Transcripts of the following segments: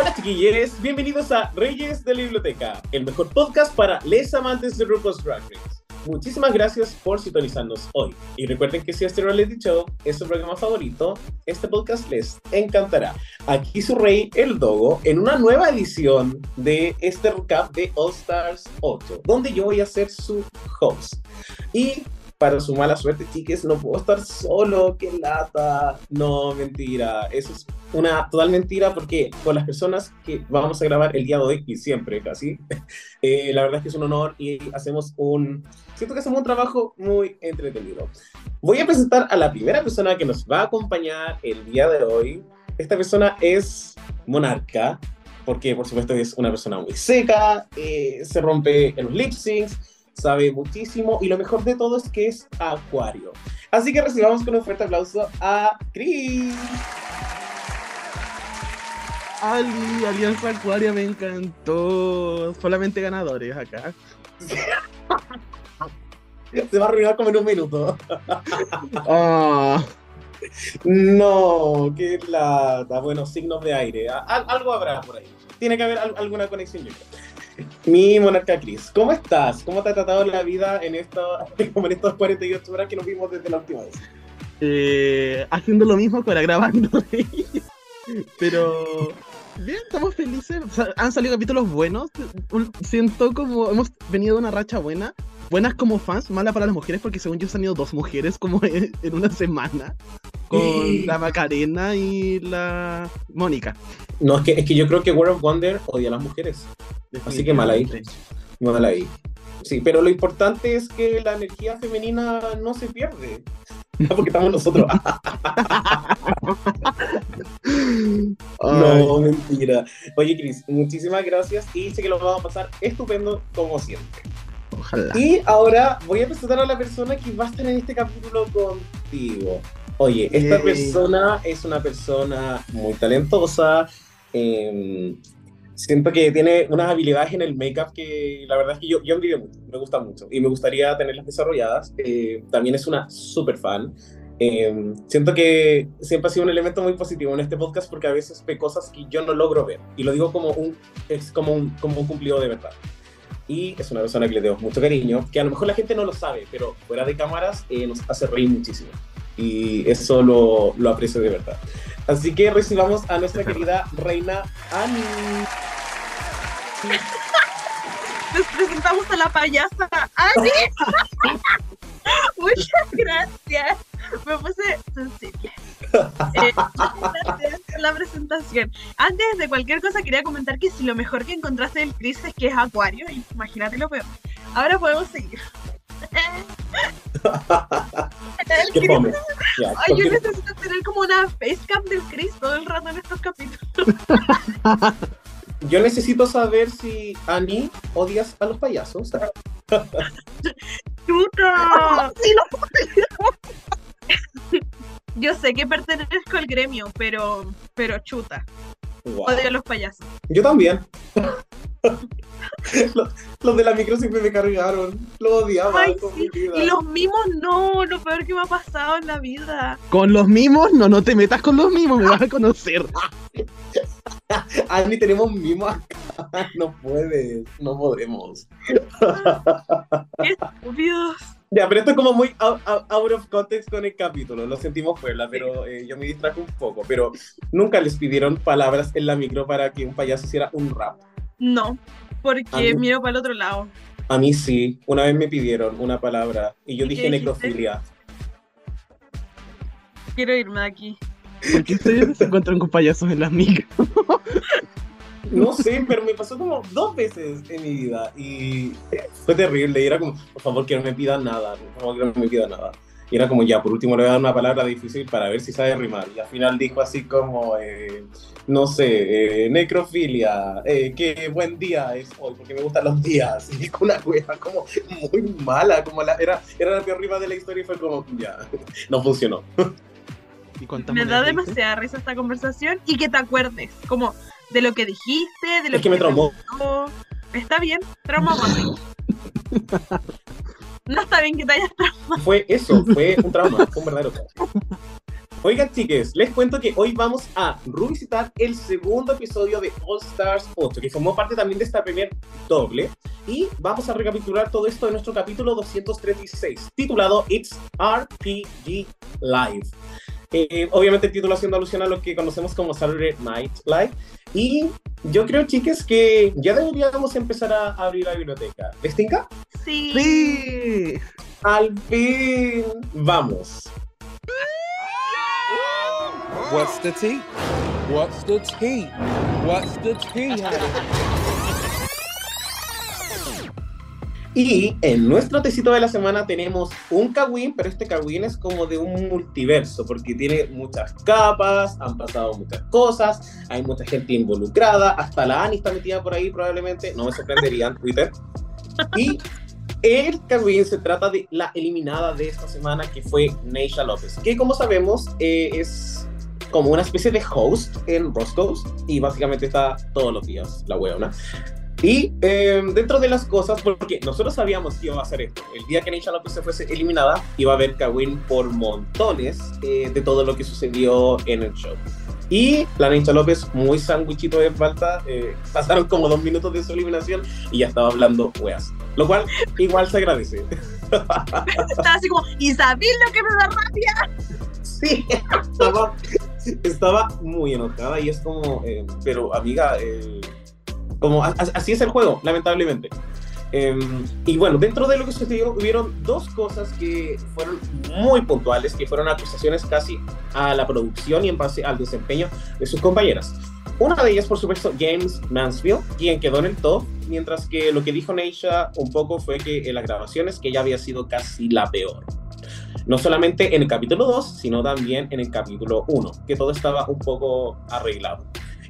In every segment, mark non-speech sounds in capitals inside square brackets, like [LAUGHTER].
Hola chiquillos, bienvenidos a Reyes de la Biblioteca, el mejor podcast para les amantes de RuPaul's Drag. Muchísimas gracias por sintonizarnos hoy. Y recuerden que si este reality show es su programa favorito, este podcast les encantará. Aquí su rey, el Dogo, en una nueva edición de este recap de All Stars 8, donde yo voy a ser su host. Y para su mala suerte, chiques, no puedo estar solo, qué lata. No, mentira. Eso es una total mentira porque con las personas que vamos a grabar el día de hoy, y siempre casi, [LAUGHS] eh, la verdad es que es un honor y hacemos un... Siento que hacemos un trabajo muy entretenido. Voy a presentar a la primera persona que nos va a acompañar el día de hoy. Esta persona es Monarca, porque por supuesto es una persona muy seca, eh, se rompe en los lip syncs, sabe muchísimo y lo mejor de todo es que es acuario. Así que recibamos con un fuerte aplauso a Chris. Ali, Alianza Acuaria me encantó. Solamente ganadores acá. Se va a arruinar como en un minuto. Ah, No, qué lata. Bueno, signos de aire. Al- algo habrá por ahí. Tiene que haber al- alguna conexión, yo creo. Mi monarca Cris, ¿cómo estás? ¿Cómo te ha tratado la vida en, esta, [LAUGHS] como en estas 48 horas que nos vimos desde la última vez? eh, haciendo lo mismo que ahora grabando. Pero bien, estamos felices. Han salido capítulos buenos. Siento como hemos venido de una racha buena. Buenas como fans, mala para las mujeres, porque según yo se han ido dos mujeres como [LAUGHS] en, en una semana. Con Sí. la Macarena y la Mónica. No, es que, es que yo creo que World of Wonder odia a las mujeres. Así que mal ahí. Mal ahí. Sí, pero lo importante es que la energía femenina no se pierde. [LAUGHS] Porque estamos nosotros. [LAUGHS] No, mentira. Oye, Cris, muchísimas gracias y sé que lo vamos a pasar estupendo como siempre. Ojalá. Y ahora voy a presentar a la persona que va a estar en este capítulo contigo. Oye, esta Yay. persona es una persona muy talentosa. eh, siento que tiene unas habilidades en el make-up que la verdad es que yo, yo envidio mucho, me gusta mucho y me gustaría tenerlas desarrolladas. eh, también es una super fan. Eh, siento que siempre ha sido un elemento muy positivo en este podcast porque a veces ve cosas que yo no logro ver y lo digo como un, es como un, como un cumplido de verdad. Y es una persona que le tengo mucho cariño, que a lo mejor la gente no lo sabe, pero fuera de cámaras eh, nos hace reír muchísimo. Y eso lo, lo aprecio de verdad. Así que recibamos a nuestra querida reina Ani. Les presentamos a la payasa Ani. [LAUGHS] [LAUGHS] Muchas gracias. Me puse sensible. Eh, [LAUGHS] la presentación. Antes de cualquier cosa quería comentar que si lo mejor que encontraste del Chris es que es acuario, imagínate lo peor. Ahora podemos seguir. El [LAUGHS] Qué Chris- Ay, yo necesito tener como una facecam del Chris todo el rato en estos capítulos. [LAUGHS] yo necesito saber si Ani odias a los payasos. ¡Chuta! [LAUGHS] Yo sé que pertenezco al gremio, pero, pero chuta. Wow. Odio a los payasos. Yo también. [LAUGHS] los, los de la micro siempre me cargaron. Lo odiaba. Ay, con sí. mi vida. Y los mimos, no, lo peor que me ha pasado en la vida. Con los mimos, no, no te metas con los mimos, me vas a conocer. [LAUGHS] Ani, tenemos mimo acá. No puedes. No podemos. Qué estúpidos. Ya, pero esto es como muy out, out- out of context con el capítulo. Lo sentimos Puebla, pero eh, yo me distraje un poco. Pero nunca les pidieron palabras en la micro para que un payaso hiciera un rap. No, porque mí- miro para el otro lado. A mí sí. Una vez me pidieron una palabra y yo ¿Y dije necrofilia. Quiero irme de aquí. ¿Por qué ustedes se encuentran con payasos en las micros? [LAUGHS] No sé, pero me pasó como dos veces en mi vida y fue terrible. Y era como, por favor, que no me pidan nada, por favor, que no me pidan nada. Y era como, ya, por último le voy a dar una palabra difícil para ver si sabe rimar. Y al final dijo así como, eh, no sé, eh, necrofilia, eh, qué buen día es hoy, porque me gustan los días. Y dijo una wea como muy mala, como la, era, era la peor rima de la historia y fue como, ya, [LAUGHS] no funcionó. [LAUGHS] ¿Y Me da demasiada risa esta conversación y que te acuerdes, como de lo que dijiste, de lo Es que me traumó. gustó. Está bien, trauma. [LAUGHS] No está bien que te hayas traumado. Fue eso, fue un trauma, fue un verdadero trauma. Oigan, chiques, les cuento que hoy vamos a revisitar el segundo episodio de All Stars 8, que formó parte también de esta primer doble. Y vamos a recapitular todo esto en nuestro capítulo 236, titulado It's RPG Live. Eh, obviamente el título haciendo alusión a lo que conocemos como Saturday Night Live. Y yo creo, chiques, que ya deberíamos empezar a abrir la biblioteca. ¿Les tinca? Sí. ¡Sí! Al fin, vamos. What's the tea? What's the tea? What's the tea, Y en nuestro tecito de la semana tenemos un Kawin, pero este Kawin es como de un multiverso, porque tiene muchas capas, han pasado muchas cosas, hay mucha gente involucrada, hasta la Ani está metida por ahí probablemente, no me sorprendería en Twitter. Y el Kawin se trata de la eliminada de esta semana, que fue Neisha López, que como sabemos eh, es como una especie de host en Roscoe's, y básicamente está todos los días, la hueona. Y eh, dentro de las cosas, porque nosotros sabíamos que iba a hacer esto, el día que Neisha López se fuese eliminada, iba a haber Kawin por montones eh, de todo lo que sucedió en el show. Y la Neisha López, muy sándwichito de falta, eh, [LAUGHS] pasaron como dos minutos de su eliminación y ya estaba hablando weas. Lo cual igual se agradece. [LAUGHS] Estaba así como, ¿y sabéis lo que me da rabia? Sí, [LAUGHS] estaba, estaba muy enojada y es como, eh, pero amiga, eh, como a- a- así es el juego, lamentablemente. Eh, y bueno, dentro de lo que sucedió, hubieron dos cosas que fueron muy puntuales, que fueron acusaciones casi a la producción y en base al desempeño de sus compañeras. Una de ellas, por supuesto, James Mansfield, quien quedó en el top, mientras que lo que dijo Neisha un poco fue que en las grabaciones que ella había sido casi la peor. No solamente en el capítulo 2, sino también en el capítulo 1, que todo estaba un poco arreglado.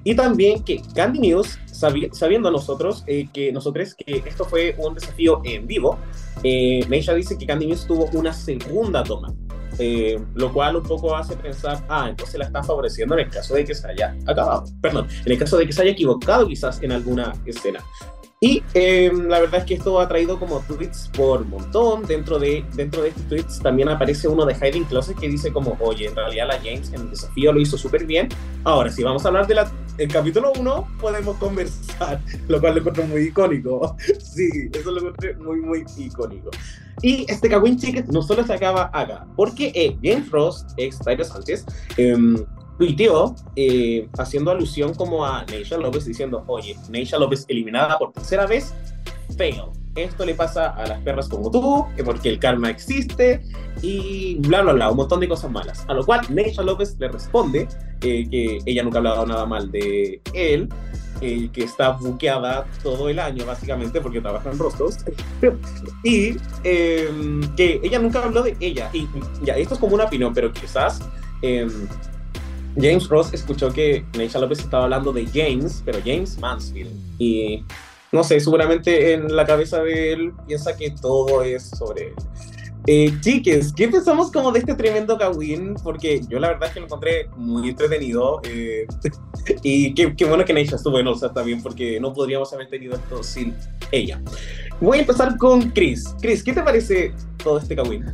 Y también que Candy News, sabi- sabiendo nosotros eh, que nosotros que esto fue un desafío en vivo, eh, Neisha dice que Candy tuvo una segunda toma, eh, lo cual un poco hace pensar, ah, entonces la está favoreciendo en el caso de que se haya acabado, perdón, en el caso de que se haya equivocado quizás en alguna escena. Y eh, la verdad es que esto ha traído como tweets por montón. Dentro de, dentro de estos tweets también aparece uno de Hiding Closet que dice como, oye, en realidad la James en el desafío lo hizo súper bien. Ahora, si vamos a hablar del capítulo 1, podemos conversar, [LAUGHS] lo cual lo encuentro muy icónico. [LAUGHS] Sí, eso lo encontré muy, muy icónico. Y este Kawin Chicken no solo se acaba acá, porque eh, James Frost, ex Tyler Sánchez, eh, tuiteó eh, haciendo alusión como a Neisha López diciendo, oye, Neisha López eliminada por tercera vez, fail. Esto le pasa a las perras como tú, que porque el karma existe y bla, bla, bla, un montón de cosas malas. A lo cual Neisha López le responde eh, que ella nunca ha hablado nada mal de él, eh, que está buqueada todo el año básicamente porque trabaja en Rostos [LAUGHS] y eh, que ella nunca habló de ella. Y ya, esto es como una opinión, pero quizás... James Ross escuchó que Neisha López estaba hablando de James, pero James Mansfield. Y no sé, seguramente en la cabeza de él piensa que todo es sobre él. Eh, chiques, ¿qué pensamos como de este tremendo Kawin? Porque yo la verdad es que lo encontré muy entretenido. eh, [LAUGHS] y qué, qué bueno que Neisha estuvo en Olsa también, porque no podríamos haber tenido esto sin ella. Voy a empezar con Chris. Chris, ¿qué te parece todo este Kawin?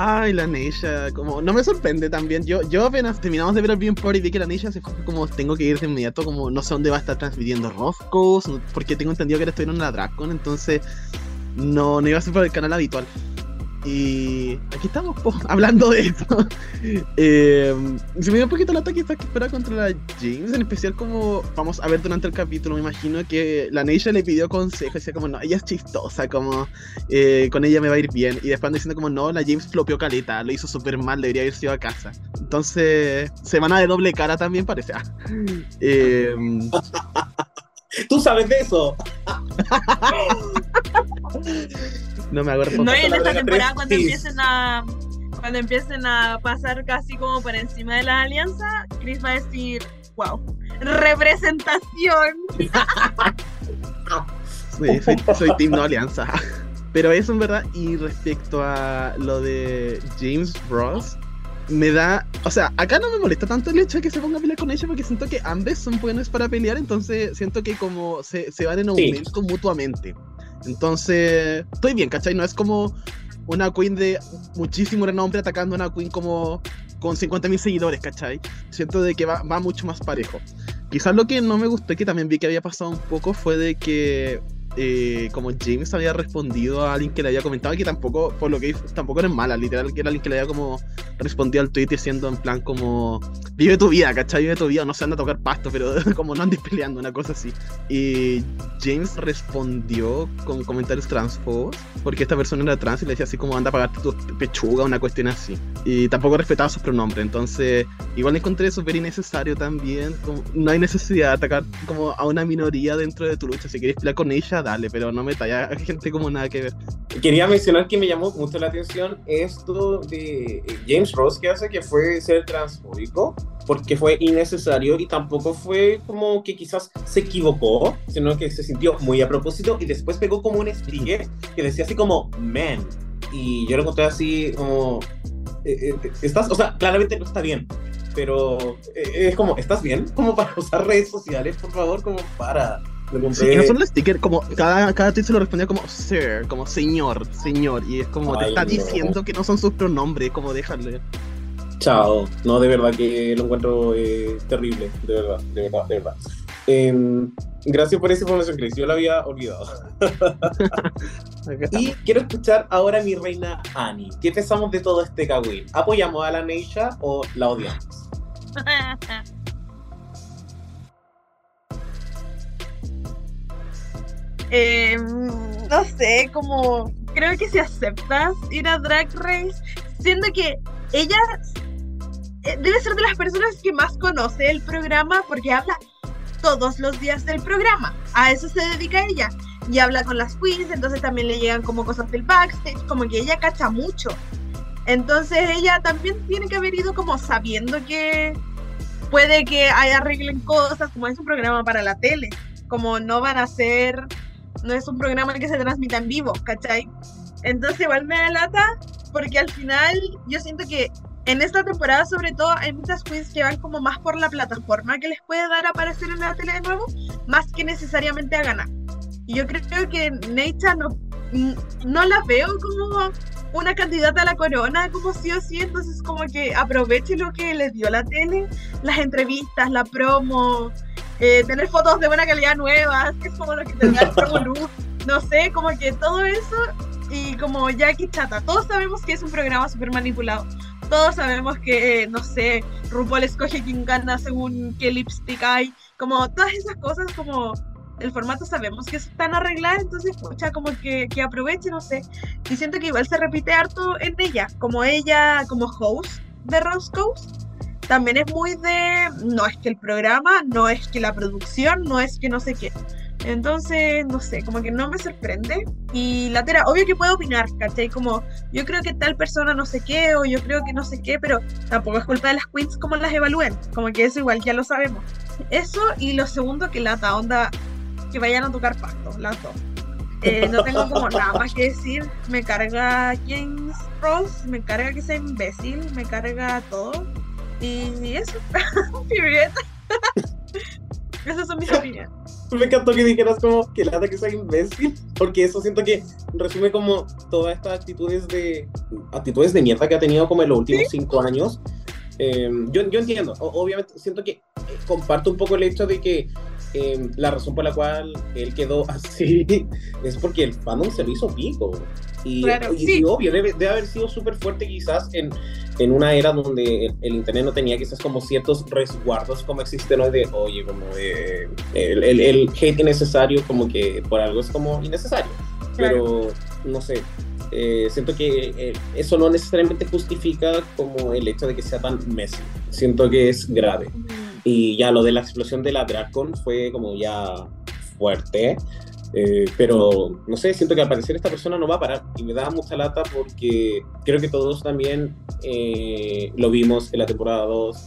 Ay, la Neisha, como, no me sorprende también. Yo, yo apenas terminamos de ver el bien por y vi que la Neisha se fue como, tengo que ir de inmediato, como, no sé dónde va a estar transmitiendo Roscos, no- porque tengo entendido que ahora estoy en una Dracon, entonces no, no iba a ser por el canal habitual. Y aquí estamos, po, [LAUGHS] hablando de eso. Eh, se me dio un poquito el ataque que espera contra la James, en especial como vamos a ver durante el capítulo, me imagino que la Neisha le pidió consejo, decía como, no, ella es chistosa, como, eh, con ella me va a ir bien. Y después anda diciendo como, no, la James flopeó caleta, lo hizo súper mal, debería haber ido a casa. Entonces, semana de doble cara también parece. Ah. Eh, [LAUGHS] Tú sabes de eso. [LAUGHS] no me hago No, y en esta temporada cuando sí. empiecen a, cuando empiecen a pasar casi como por encima de la alianza, Chris va a decir, wow, representación. [LAUGHS] Sí, soy, soy Team No Alianza. Pero eso en verdad, y respecto a lo de James Ross, me da. O sea, acá no me molesta tanto el hecho de que se ponga a pelear con ella porque siento que ambos son buenos para pelear, entonces siento que como se, se van en Sí. aumento mutuamente. Entonces, estoy bien, ¿cachai? No es como una queen de muchísimo renombre atacando a una queen como con 50.000 seguidores, ¿cachai? Siento de que va, va mucho más parejo. Quizás lo que no me gustó y que también vi que había pasado un poco fue de que eh, como James había respondido a alguien que le había comentado que tampoco, por lo que vi, tampoco era mala, literal, que era alguien que le había como respondido al tweet diciendo en plan como vive tu vida, ¿cachai? Vive tu vida, no se anda a tocar pasto, pero [LAUGHS] como no andes peleando, una cosa así. Y James respondió con comentarios transfobos, porque esta persona era trans y le decía así como anda a pagarte tu pechuga, una cuestión así. Y tampoco respetaba sus pronombres, entonces igual encontré súper innecesario también, como, no hay necesidad de atacar como a una minoría dentro de tu lucha, si quieres pelear con ella, dale, pero no me talla [LAUGHS] gente como nada que ver. Quería mencionar que me llamó mucho la atención esto de James Ross que hace que fue ser transfóbico, porque fue innecesario y tampoco fue como que quizás se equivocó, sino que se sintió muy a propósito y después pegó como un sticker que decía así como man. Y yo lo encontré así como, eh, eh, estás, o sea, claramente no está bien, pero eh, es como, ¿estás bien? Como para usar redes sociales, por favor, como para... Sí, y no solo sticker, como cada, cada tweet se lo respondía como sir, como señor, señor, y es como te Ay, está no. diciendo que no son sus pronombres, como déjale. Chao. No, de verdad que lo encuentro eh, terrible. De verdad, de verdad, de verdad. Em, gracias por esa información, Chris. Yo la había olvidado. [LAUGHS] Y quiero escuchar ahora a mi reina Annie. ¿Qué pensamos de todo este cagüín? ¿Apoyamos a la Neisha o la odiamos? [LAUGHS] Eh, no sé, como creo que si aceptas ir a Drag Race, siendo que ella eh, debe ser de las personas que más conoce el programa porque habla todos los días del programa. A eso se dedica ella. Y habla con las queens, entonces también le llegan como cosas del backstage, como que ella cacha mucho. Entonces ella también tiene que haber ido como sabiendo que puede que arreglen cosas, como es un programa para la tele, como no van a ser, no es un programa que se transmita en vivo, ¿cachai? Entonces igual me da lata, porque al final yo siento que en esta temporada sobre todo hay muchas queens que van como más por la plataforma que les puede dar a aparecer en la tele de nuevo, más que necesariamente a ganar. Y yo creo que Neita no, no la veo como una candidata a la corona, como sí o sí, entonces como que aproveche lo que les dio la tele, las entrevistas, la promo, eh, tener fotos de buena calidad nuevas, que es como lo que tenía el promo [LAUGHS] Luz, no sé, como que todo eso y como Jackie Chata, todos sabemos que es un programa súper manipulado, todos sabemos que, eh, no sé, RuPaul escoge quién gana según qué lipstick hay, como todas esas cosas como el formato sabemos que están arregladas, entonces, pucha, como que, que aproveche, no sé. Y siento que igual se repite harto en ella, como ella, como host de Rose Coast, también es muy de, no es que el programa, no es que la producción, no es que no sé qué. Entonces, no sé, como que no me sorprende. Y la tera, obvio que puedo opinar, ¿cachai? Como yo creo que tal persona no sé qué, o yo creo que no sé qué, pero tampoco es culpa de las queens como las evalúen. Como que eso igual ya lo sabemos. Eso y lo segundo que lata, onda, que vayan a tocar pasto, las dos. Eh, no tengo como [LAUGHS] nada más que decir. Me carga James Ross, me carga que sea imbécil, me carga todo. Y eso, [LAUGHS] period. [LAUGHS] Esas son mis opiniones. Me encantó que dijeras como que lata que sea imbécil, porque eso siento que resume como todas estas actitudes de actitudes de mierda que ha tenido como en los últimos cinco años. Eh, yo, yo entiendo, o- obviamente siento que eh, comparto un poco el hecho de que eh, la razón por la cual él quedó [LAUGHS] así es porque el fandom se lo hizo pico. Y, Claro, y- sí. y obvio, debe, debe haber sido súper fuerte quizás en, en una era donde el, el internet no tenía quizás como ciertos resguardos como existen hoy de, oye, como de, el, el, el hate innecesario, como que por algo es como innecesario. Pero, no sé, eh, siento que eh, eso no necesariamente justifica como el hecho de que sea tan messy. Siento que es grave. Y ya lo de la explosión de la Dracon fue como ya fuerte. Eh, pero no sé, siento que al parecer esta persona no va a parar y me da mucha lata porque creo que todos también eh, lo vimos en la temporada 2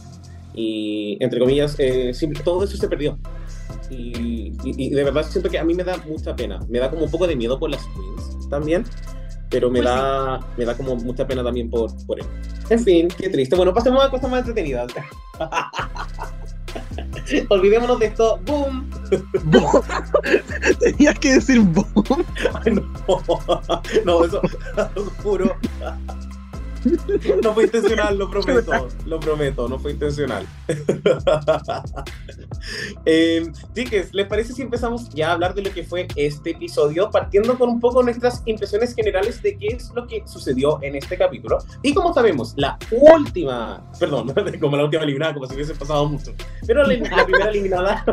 y entre comillas, eh, simple- todo eso se perdió. Y, y- y de verdad siento que a mí me da mucha pena, me da como un poco de miedo por las queens también, pero me, Pues sí. da, me da como mucha pena también por, por él. En fin, qué triste. Bueno, pasemos a cosas más entretenidas. [LAUGHS] [LAUGHS] Olvidémonos de esto. ¡Boom! Boom. [LAUGHS] Tenías que decir boom. Ay, no, [LAUGHS] no, eso, lo juro. No fue intencional, lo [LAUGHS] prometo. Lo prometo, no fue intencional. [LAUGHS] Eh, Chiques, ¿les parece si empezamos ya a hablar de lo que fue este episodio? Partiendo con un poco nuestras impresiones generales de qué es lo que sucedió en este capítulo. Y como sabemos, la última, perdón, [LAUGHS] como la última eliminada, como si hubiese pasado mucho. Pero la, la primera eliminada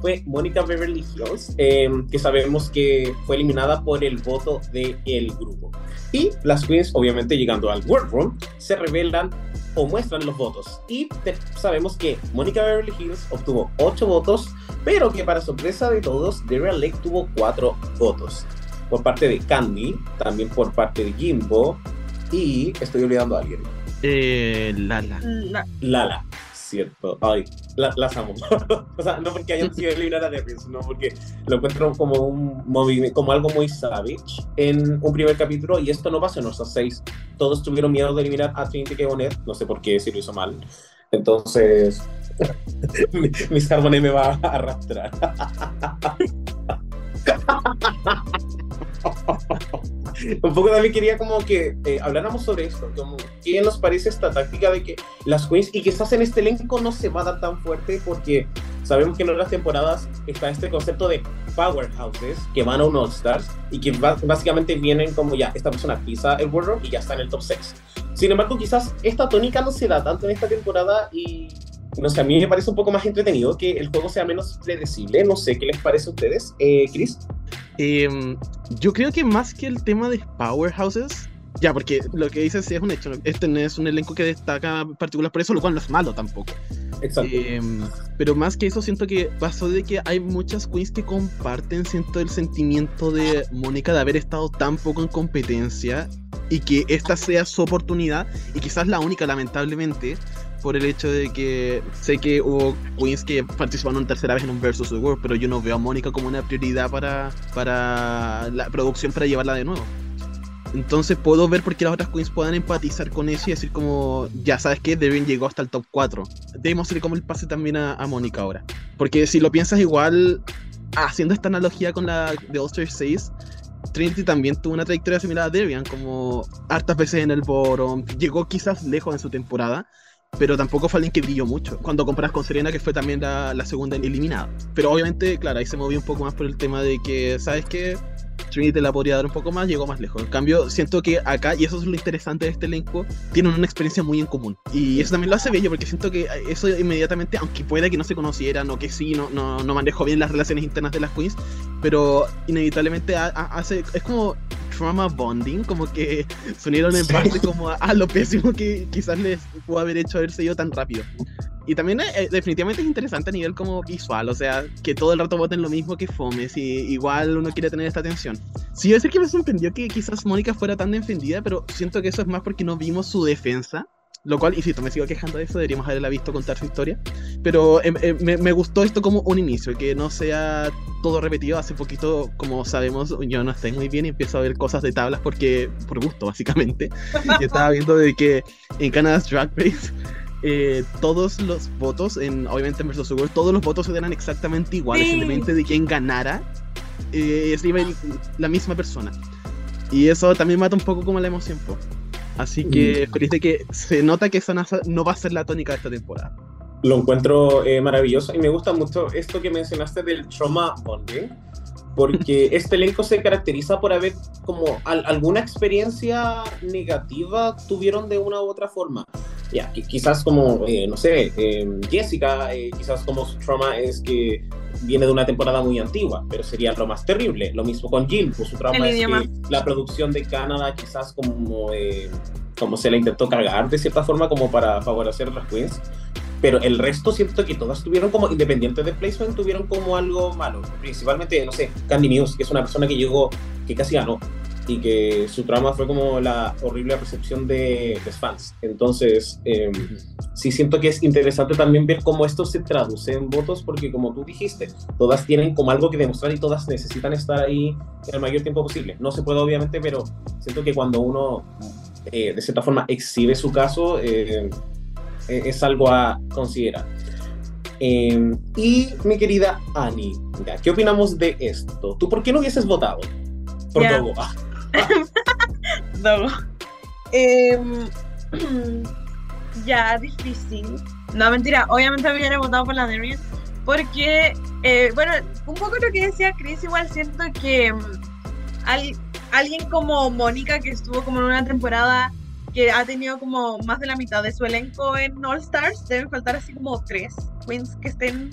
fue Mónica Beverly Hills, eh, que sabemos que fue eliminada por el voto del grupo. Y las queens, obviamente llegando al Workroom, se revelan o muestran los votos. Y te- sabemos que Mónica Beverly Hills obtuvo 8 votos, pero que para sorpresa de todos, Darian Lake tuvo 4 votos. Por parte de Candy, también por parte de Jimbo, y estoy olvidando a alguien. Eh, Lala. La- Lala, cierto. Ay, la- las amo. [LAUGHS] o sea, no porque hayan sido eliminar a Devin, sino porque lo encuentro como un movimiento, como algo muy savage en un primer capítulo, y esto no pasó en nuestras seis. Todos tuvieron miedo de eliminar a Trinity K. Bonnet, no sé por qué, si lo hizo mal. Entonces, [LAUGHS] mi- Harmony me va a arrastrar. [LAUGHS] [LAUGHS] Un poco también quería como que eh, habláramos sobre esto, qué nos parece esta táctica de que las queens, y quizás en este elenco no se va a dar tan fuerte porque sabemos que en otras temporadas está este concepto de powerhouses que van a un All Stars y que básicamente vienen como ya, esta persona pisa el World y ya está en el top 6. Sin embargo, quizás esta tónica no se da tanto en esta temporada y no sé, a mí me parece un poco más entretenido que el juego sea menos predecible. No sé, ¿qué les parece a ustedes, eh, Chris? Em, yo creo que más que el tema de powerhouses, ya, porque lo que dices sí es un hecho. Este no es un elenco que destaca particular por eso, lo cual no es malo tampoco. Exacto. Em, pero más que eso, siento que pasó de que hay muchas queens que comparten, siento, el sentimiento de Mónica de haber estado tan poco en competencia y que esta sea su oportunidad y quizás la única, lamentablemente, por el hecho de que sé que hubo queens que participaron tercera vez en un Versus the World, pero yo no veo a Mónica como una prioridad para, para la producción para llevarla de nuevo. Entonces puedo ver por qué las otras queens puedan empatizar con eso y decir como, ya sabes que Devin llegó hasta el top 4. Démosle como el pase también a, a Mónica ahora. Porque si lo piensas igual, haciendo esta analogía con la de All Star 6, Trinity también tuvo una trayectoria similar a Debian, como hartas veces en el bottom, llegó quizás lejos en su temporada, pero tampoco fue alguien que brilló mucho. Cuando comparas con Serena, que fue también la, la segunda eliminada. Pero obviamente, claro, ahí se movió un poco más por el tema de que, ¿sabes qué? Trinity la podría dar un poco más, llegó más lejos. En cambio, siento que acá, y eso es lo interesante de este elenco, tienen una experiencia muy en común. Y eso también lo hace bello, porque siento que eso inmediatamente, aunque pueda que no se conocieran o que sí, no, no, no manejo bien las relaciones internas de las queens, pero inevitablemente ha- ha- hace, es como trauma bonding, como que se unieron en Sí. parte como a, a lo pésimo que quizás les pudo haber hecho haberse ido tan rápido. Y también eh, definitivamente es interesante a nivel como visual, o sea, que todo el rato voten lo mismo que Fome, si igual uno quiere tener esta atención. Sí, yo sé que me sorprendió que quizás Mónica fuera tan defendida, pero siento que eso es más porque no vimos su defensa. Lo cual, insisto, me sigo quejando de eso, deberíamos haberla visto contar su historia. Pero em, em, me, me gustó esto como un inicio, que no sea todo repetido. Hace poquito, como sabemos, yo no estoy muy bien y empiezo a ver cosas de tablas porque, por gusto, básicamente. [LAUGHS] Y estaba viendo de que en Canada's Drag Race eh, todos los votos, en, obviamente en Versus World, todos los votos eran exactamente iguales, Sí. independientemente de quién ganara, eh, ir la misma persona. Y eso también mata un poco como la emoción, po. Así que feliz de que se nota que esa no va a ser la tónica de esta temporada. Lo encuentro eh, maravilloso y me gusta mucho esto que mencionaste del trauma bonding, porque [LAUGHS] este elenco se caracteriza por haber como al- alguna experiencia negativa tuvieron de una u otra forma. Ya, qui- quizás como, eh, no sé, eh, Jessica, eh, quizás como su trauma es que viene de una temporada muy antigua, pero sería lo más terrible. Lo mismo con Jill, pues su trauma es idioma. que la producción de Canadá quizás como, eh, como se la intentó cargar de cierta forma como para favorecer a las queens. pero el resto siento que todas tuvieron como, independiente de placement, tuvieron como algo malo. Principalmente, no sé, Candy Muse, que es una persona que llegó, que casi ganó, y que su trama fue como la horrible recepción de los fans. Entonces, eh, sí siento que es interesante también ver cómo esto se traduce en votos, porque como tú dijiste, todas tienen como algo que demostrar y todas necesitan estar ahí el mayor tiempo posible. No se puede, obviamente, pero siento que cuando uno, eh, de cierta forma, exhibe su caso, eh, eh, es algo a considerar. Eh, y mi querida Annie, ya, ¿qué opinamos de esto? ¿Tú por qué no hubieses votado? Por Ya. Dogo. [LAUGHS] No. Em, [CLEARS THROAT] ya, difícil. No, mentira. Obviamente hubiera votado por la Darian. Porque, eh, bueno, un poco lo que decía Chris, igual siento que al- alguien como Mónica, que estuvo como en una temporada que ha tenido como más de la mitad de su elenco en All Stars, deben faltar así como tres queens que estén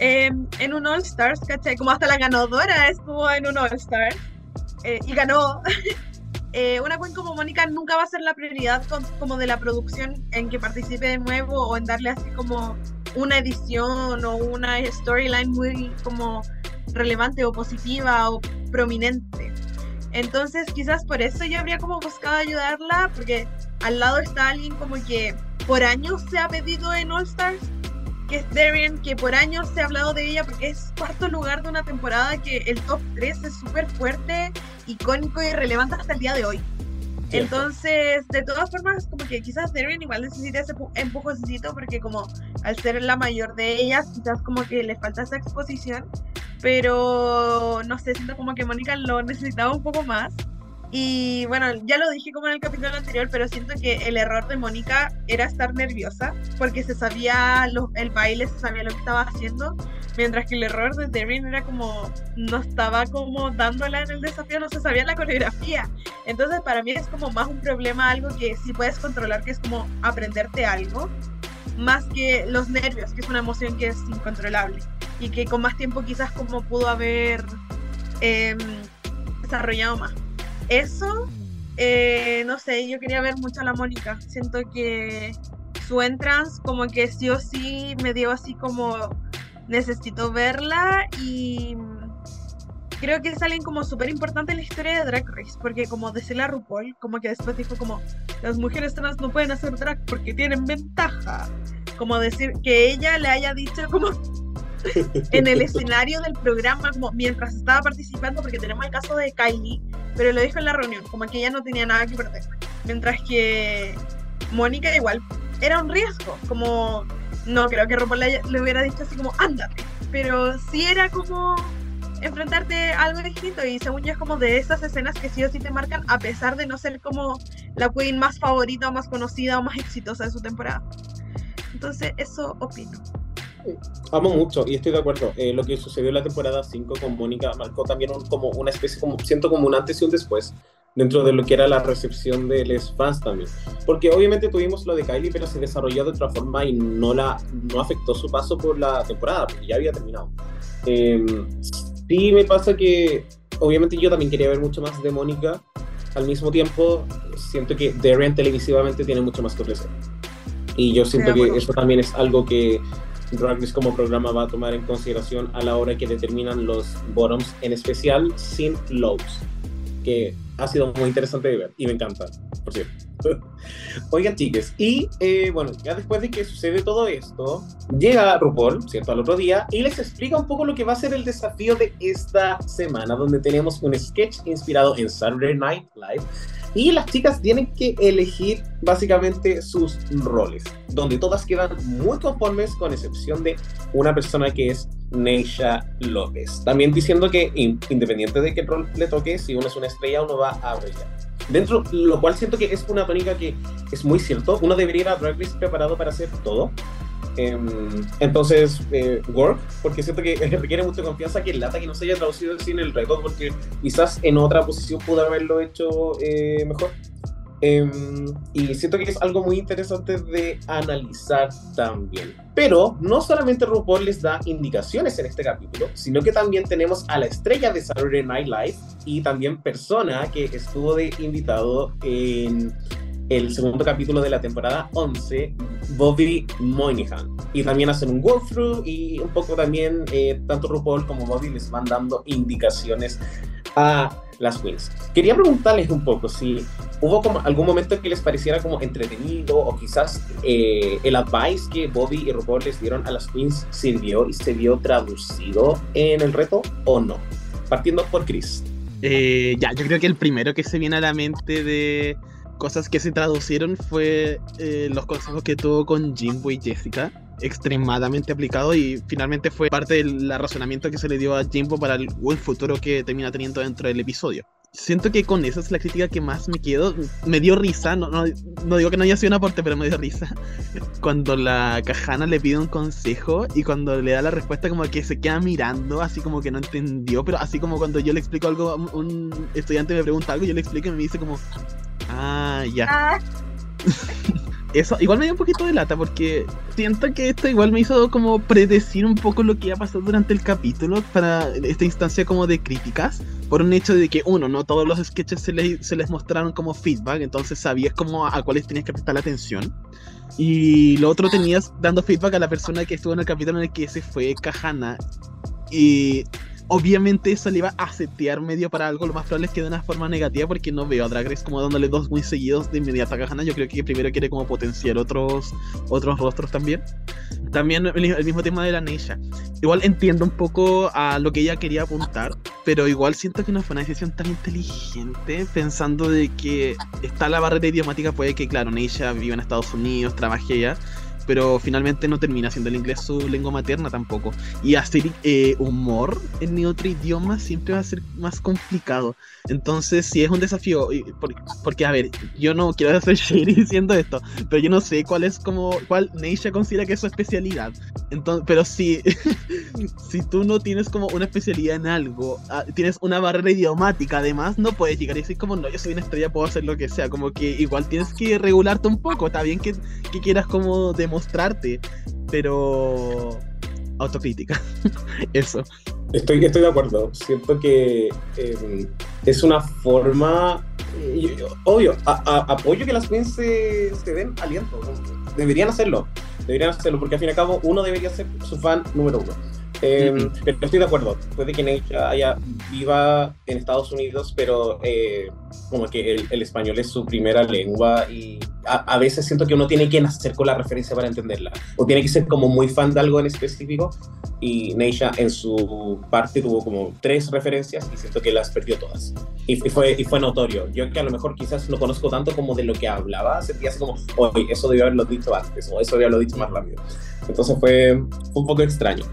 em, en un All Stars, ¿cachai? Como hasta la ganadora estuvo en un All Stars eh, y ganó. [LAUGHS] Eh, una queen como Mónica nunca va a ser la prioridad con- como de la producción en que participe de nuevo o en darle así como una edición o una storyline muy como relevante o positiva o prominente. Entonces quizás por eso yo habría como buscado ayudarla porque al lado está alguien como que por años se ha pedido en All Stars que es Darian, que por años se ha hablado de ella porque es cuarto lugar de una temporada que el top 3 es súper fuerte, icónico y relevante hasta el día de hoy. Cierto. Entonces, de todas formas, como que quizás Darian igual necesita ese pu- empujoncito porque como al ser la mayor de ellas, quizás como que le falta esa exposición, pero no sé, siento como que Mónica lo necesitaba un poco más. Y bueno, ya lo dije como en el capítulo anterior, pero siento que el error de Mónica era estar nerviosa, porque se sabía el baile, se sabía lo que estaba haciendo, mientras que el error de Darren era como no estaba como dándola en el desafío, no se sabía la coreografía. Entonces para mí es como más un problema, algo que sí puedes controlar, que es como aprenderte algo, más que los nervios, que es una emoción que es incontrolable y que con más tiempo quizás como pudo haber em, desarrollado más. Eso, eh, no sé, yo quería ver mucho a la Mónica. Siento que su entrance como que sí o sí me dio así como necesito verla y creo que es alguien como súper importante en la historia de Drag Race, porque como decía la RuPaul, como que después dijo como las mujeres trans no pueden hacer drag porque tienen ventaja. Como decir que ella le haya dicho como en el escenario del programa, como mientras estaba participando, porque tenemos el caso de Kylie, pero lo dijo en la reunión, como que ella no tenía nada que perder. Mientras que Mónica igual era un riesgo, como no creo que RuPaul le, hubiera dicho así como ándate, pero sí era como enfrentarte a algo distinto y según yo es como de esas escenas que sí o sí te marcan a pesar de no ser como la queen más favorita o más conocida o más exitosa de su temporada. Entonces eso opino. Amo mucho y estoy de acuerdo. Eh, lo que sucedió en la temporada 5 con Mónica marcó también un- como una especie, como siento como un antes y un después dentro de lo que era la recepción de los fans también. Porque obviamente tuvimos lo de Kylie, pero se desarrolló de otra forma y no, la, no afectó su paso por la temporada, porque ya había terminado. Eh, sí me pasa que obviamente yo también quería ver mucho más de Mónica. Al mismo tiempo, siento que Darren televisivamente tiene mucho más que ofrecer. Y yo siento que eso también es algo que Drag Race como programa va a tomar en consideración a la hora que determinan los bottoms, en especial sin lows, que ha sido muy interesante de ver y me encanta, por cierto. [LAUGHS] Oigan, chiques, y eh, bueno, ya después de que sucede todo esto, llega RuPaul, ¿cierto? Al otro día y les explica un poco lo que va a ser el desafío de esta semana, donde tenemos un sketch inspirado en Saturday Night Live y las chicas tienen que elegir básicamente sus roles, donde todas quedan muy conformes con excepción de una persona que es Neisha López. También diciendo que in- independiente de qué rol le toque, si uno es una estrella, uno va a brillar. Dentro, lo cual siento que es una tónica que es muy cierto. Uno debería ir a Drag preparado para hacer todo. Em, entonces, eh, work, porque siento que [LAUGHS] requiere mucha confianza que lata que no se haya traducido el cine el reto, porque quizás en otra posición pudo haberlo hecho eh, mejor. Em, y siento que es algo muy interesante de analizar también. Pero no solamente RuPaul les da indicaciones en este capítulo, sino que también tenemos a la estrella de Saturday Night Live y también persona que estuvo de invitado en el segundo capítulo de la temporada 11, Bobby Moynihan. Y también hacen un walkthrough y un poco también, eh, tanto RuPaul como Bobby les van dando indicaciones a las queens. Quería preguntarles un poco si hubo como algún momento que les pareciera como entretenido o quizás eh, el advice que Bobby y RuPaul les dieron a las queens sirvió y se vio traducido en el reto o no. Partiendo por Chris. Eh, ya, yo creo que el primero que se viene a la mente de cosas que se traducieron fue eh, los consejos que tuvo con Jimbo y Jessica, extremadamente aplicado y finalmente fue parte del razonamiento que se le dio a Jimbo para el buen futuro que termina teniendo dentro del episodio. Siento que con esa es la crítica que más me quedo. Me dio risa, no, no, no digo que no haya sido un aporte, pero me dio risa. [LAUGHS] Cuando la cajana le pide un consejo y cuando le da la respuesta como que se queda mirando, así como que no entendió, pero así como cuando yo le explico algo, un, un estudiante me pregunta algo, yo le explico y me dice como, ah, ya. Ah, [LAUGHS] Eso igual me dio un poquito de lata porque siento que esto igual me hizo como predecir un poco lo que iba a pasar durante el capítulo para esta instancia como de críticas. Por un hecho de que, uno, no todos los sketches se les, mostraron como feedback, entonces sabías como a, cuáles tenías que prestar atención. Y lo otro tenías dando feedback a la persona que estuvo en el capítulo en el que se fue Kahana. Y obviamente eso le iba a setear medio para algo. Lo más probable es que de una forma negativa, porque no veo a Drag Race como dándole dos muy seguidos de inmediato a Kahana. Yo creo que primero quiere como potenciar otros, otros rostros también. También el, el mismo tema de la Neisha. Igual entiendo un poco a lo que ella quería apuntar, pero igual siento que no fue una decisión tan inteligente, pensando de que está la barrera idiomática, puede que, claro, Neisha vive en Estados Unidos, trabaje allá, pero finalmente no termina siendo el inglés su lengua materna tampoco. Y hacer eh, humor en otro idioma siempre va a ser más complicado. Entonces, sí es un desafío, porque, a ver, yo no quiero [LAUGHS] hacer shady diciendo esto, pero yo no sé cuál es como, cuál Neisha considera que es su especialidad. Entonces, pero si, [LAUGHS] si tú no tienes como una especialidad en algo, ah, tienes una barrera idiomática, además, no puedes llegar y decir como, no, yo soy una estrella, puedo hacer lo que sea, como que igual tienes que regularte un poco, está bien que, que quieras como demostrarte, pero autocrítica, [LAUGHS] eso. Estoy, estoy de acuerdo. Siento que eh, es una forma. eh, obvio, apoyo que las queens se, se den aliento. Deberían hacerlo. Deberían hacerlo porque al fin y al cabo uno debería ser su fan número uno. Eh, Ujú. Pero estoy de acuerdo. Puede que Neisha haya viva en Estados Unidos, pero eh, como que el, el español es su primera lengua y a, a veces siento que uno tiene que nacer con la referencia para entenderla. O tiene que ser como muy fan de algo en específico y Neisha en su parte tuvo como tres referencias y siento que las perdió todas. Y, y fue, y fue notorio. Yo que a lo mejor quizás no conozco tanto como de lo que hablaba, sentía así como, oye, eso debió haberlo dicho antes, o eso debió haberlo dicho más rápido. Entonces fue, fue un poco extraño.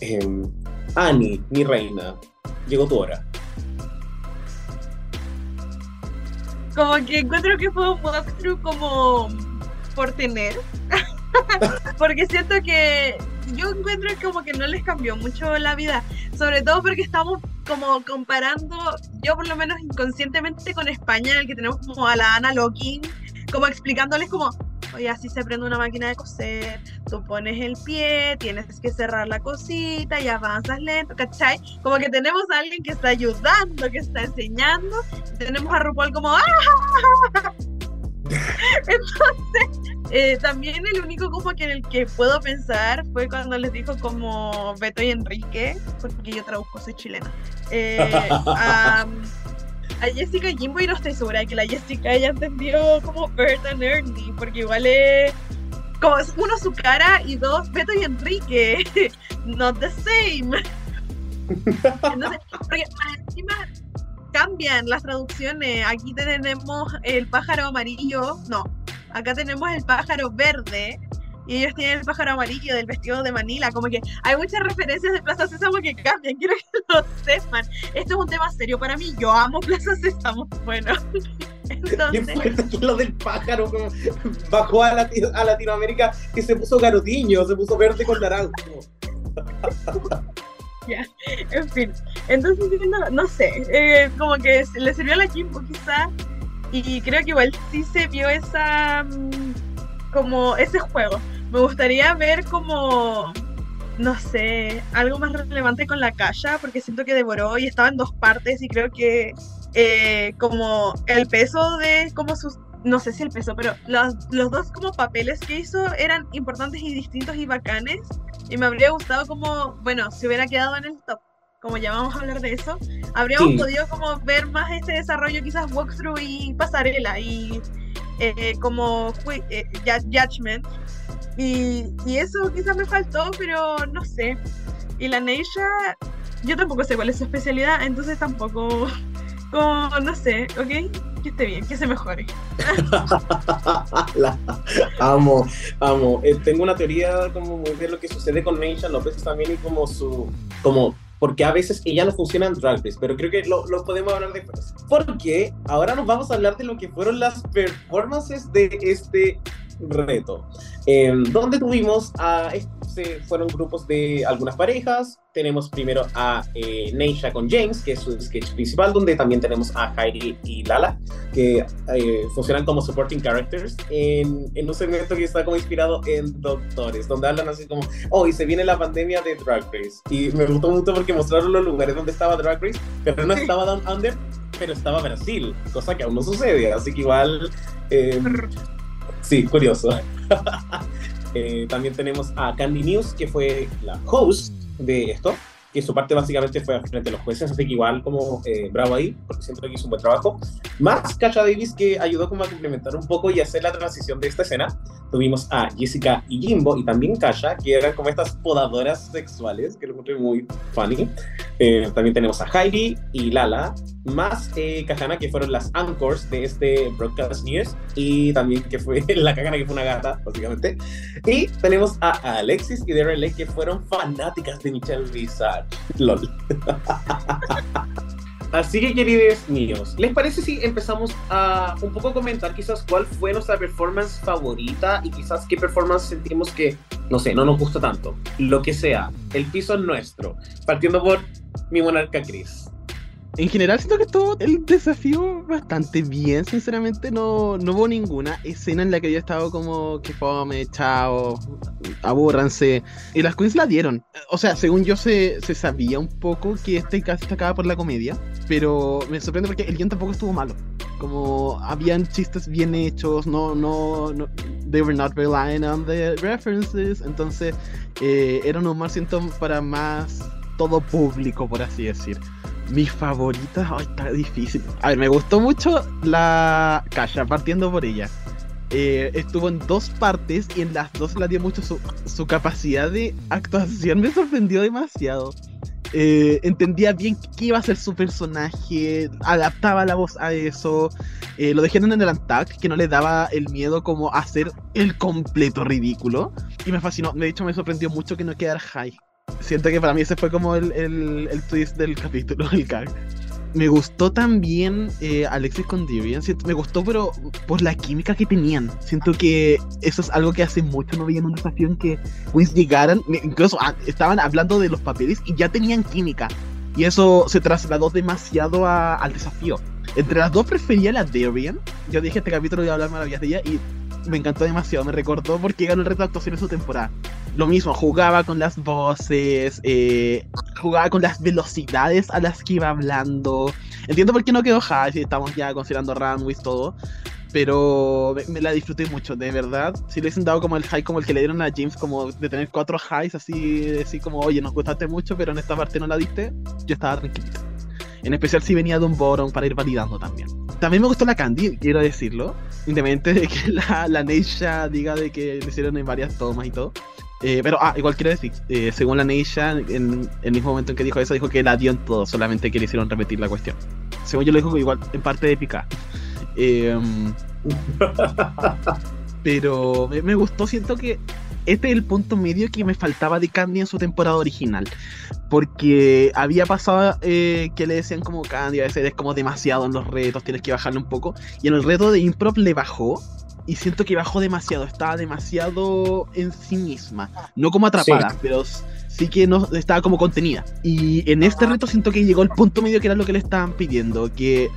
Eh, Annie, mi reina, llegó tu hora. como que encuentro que fue un walkthrough como por tener. [LAUGHS] porque siento que yo encuentro como que no les cambió mucho la vida. Sobre todo porque estamos como comparando, yo por lo menos inconscientemente con España, el que tenemos como a la Ana Locking, como explicándoles como, oye, así se prende una máquina de coser, tú pones el pie, tienes que cerrar la cosita y avanzas lento, ¿cachai? Como que tenemos a alguien que está ayudando, que está enseñando, y tenemos a RuPaul como, ¡ah! [LAUGHS] Entonces, eh, también el único como que en el que puedo pensar fue cuando les dijo como Beto y Enrique, porque yo traduzco, soy chilena, eh, [LAUGHS] a, a Jessica Jimbo y no estoy segura de que la Jessica haya entendido como Bert and Ernie, porque igual es como es, uno su cara y dos Beto y Enrique, [LAUGHS] not the same. [LAUGHS] Entonces, porque encima cambian las traducciones. Aquí tenemos el pájaro amarillo, no, acá tenemos el pájaro verde y ellos tienen el pájaro amarillo del vestido de Manila. Como que hay muchas referencias de Plaza Sésamo que cambian, [LAUGHS] quiero que lo sepan. Esto es un tema serio para mí, yo amo Plaza Sésamo. Bueno, [LAUGHS] entonces, lo del pájaro como bajó a, Lati- a Latinoamérica y se puso garotiño, se puso verde con naranjo. [LAUGHS] en fin. Entonces, no, no sé, eh, como que le sirvió a la Kimbo quizá y creo que igual sí se vio esa, mm, como ese juego. Me gustaría ver como, no sé, algo más relevante con la Kasha, porque siento que devoró y estaba en dos partes y creo que eh, como el peso de como sus no sé si el peso, pero los, los dos como papeles que hizo eran importantes y distintos y bacanes. Y me habría gustado como, bueno, si hubiera quedado en el top, como ya vamos a hablar de eso, habríamos Sí. podido como ver más este desarrollo quizás walkthrough y pasarela y eh, como eh, Judgment. Y, y eso quizás me faltó, pero no sé. Y la Neisha, yo tampoco sé cuál es su especialidad, entonces tampoco, [LAUGHS] como, no sé, ¿ok? Que esté bien, que se mejore. La [LAUGHS] amo, amo. Eh, tengo una teoría como de lo que sucede con Neisha López también y como su, como, porque a veces ella no funciona en Drag Race, pero creo que lo, lo podemos hablar después. Porque ahora nos vamos a hablar de lo que fueron las performances de este reto, eh, donde tuvimos a, se fueron grupos de algunas parejas, tenemos primero a eh, Neisha con James, que es su sketch principal, donde también tenemos a Heidi y Lala, que eh, funcionan como supporting characters en, en un segmento que está como inspirado en Doctores, donde hablan así como, oh, y se viene la pandemia de Drag Race. Y me gustó mucho porque mostraron los lugares donde estaba Drag Race, pero no estaba Down Under, pero estaba Brasil, cosa que aún no sucede, así que igual... eh, sí, curioso. [LAUGHS] Eh, también tenemos a Candy News, que fue la host de esto, que su parte básicamente fue frente a los jueces, así que igual como eh, bravo ahí, porque siento que hizo un buen trabajo. Más Kasha Davis, que ayudó como a complementar un poco y hacer la transición de esta escena. Tuvimos a Jessica y Jimbo, y también Kasha, que eran como estas podadoras sexuales, que lo encontré muy funny. Eh, también tenemos a Heidi y Lala, más eh, que fueron las anchors de este Broadcast News, y también que fue [LAUGHS] la Kahana, que fue una gata, básicamente. Y tenemos a Alexis y Lake, que fueron fanáticas de Michelle Visage. [LAUGHS] LOL. [LAUGHS] Así que, queridos míos, ¿les parece si empezamos a un poco comentar quizás cuál fue nuestra performance favorita y quizás qué performance sentimos que, no sé, no nos gusta tanto? Lo que sea, el piso es nuestro. Partiendo por mi monarca Chris. En general siento que estuvo el desafío bastante bien, sinceramente no, no hubo ninguna escena en la que haya estado como que fome, chao, abúrranse. Y las queens la dieron. O sea, según yo se, se sabía un poco que este casi destacaba por la comedia, pero me sorprende porque el guion tampoco estuvo malo. Como habían chistes bien hechos, no, no, no they were not relying on the references, entonces eh, era un humor siento para más todo público, por así decir. Mis favoritas, ay, está difícil. A ver, me gustó mucho la Kasha, partiendo por ella. Eh, estuvo en dos partes y en las dos la dio mucho su, su capacidad de actuación. Me sorprendió demasiado. Eh, entendía bien qué iba a ser su personaje, adaptaba la voz a eso. Eh, lo dejaron en el Antac, que no le daba el miedo como hacer el completo ridículo. Y me fascinó. De hecho, me sorprendió mucho que no quedara high. Siento que para mí ese fue como el, el, el twist del capítulo, el gag. Me gustó también eh, Alexis con. Siento- Me gustó, pero por la química que tenían. Siento que eso es algo que hace mucho no veía en un desafío en que Queens llegaran. Incluso ah, estaban hablando de los papeles y ya tenían química. Y eso se trasladó demasiado a- al desafío. Entre las dos prefería la Devian. Yo dije este capítulo iba a hablar maravillas de ella y me encantó demasiado. Me recordó porque ganó el reto de actuación en su temporada lo mismo, jugaba con las voces, eh, jugaba con las velocidades a las que iba hablando. Entiendo por qué no quedó high, si estamos ya considerando runways, todo. Pero me, me la disfruté mucho, de verdad. Si le hubiesen dado como el high como el que le dieron a James, como de tener cuatro highs, así, así como, oye, nos gustaste mucho, pero en esta parte no la diste, yo estaba tranquilito. En especial si venía de un bottom para ir validando también. También me gustó la Candy, quiero decirlo. Independientemente de que [LAUGHS] la, la Neisha diga de que lo hicieron en varias tomas y todo. Eh, pero, ah, igual quiero decir, eh, según la Neisha, en el mismo momento en que dijo eso, dijo que la dio en todo, solamente que le hicieron repetir la cuestión. Según yo lo dijo igual en parte épica. Eh, [LAUGHS] pero me, me gustó, siento que este es el punto medio que me faltaba de Candy en su temporada original. Porque había pasado eh, que le decían como Candy, a veces es como demasiado en los retos, tienes que bajarle un poco. Y en el reto de improv le bajó. Y siento que bajó demasiado, estaba demasiado en sí misma. No como atrapada, Sí. pero sí que no estaba como contenida. Y en este reto siento que llegó el punto medio que era lo que le estaban pidiendo. Que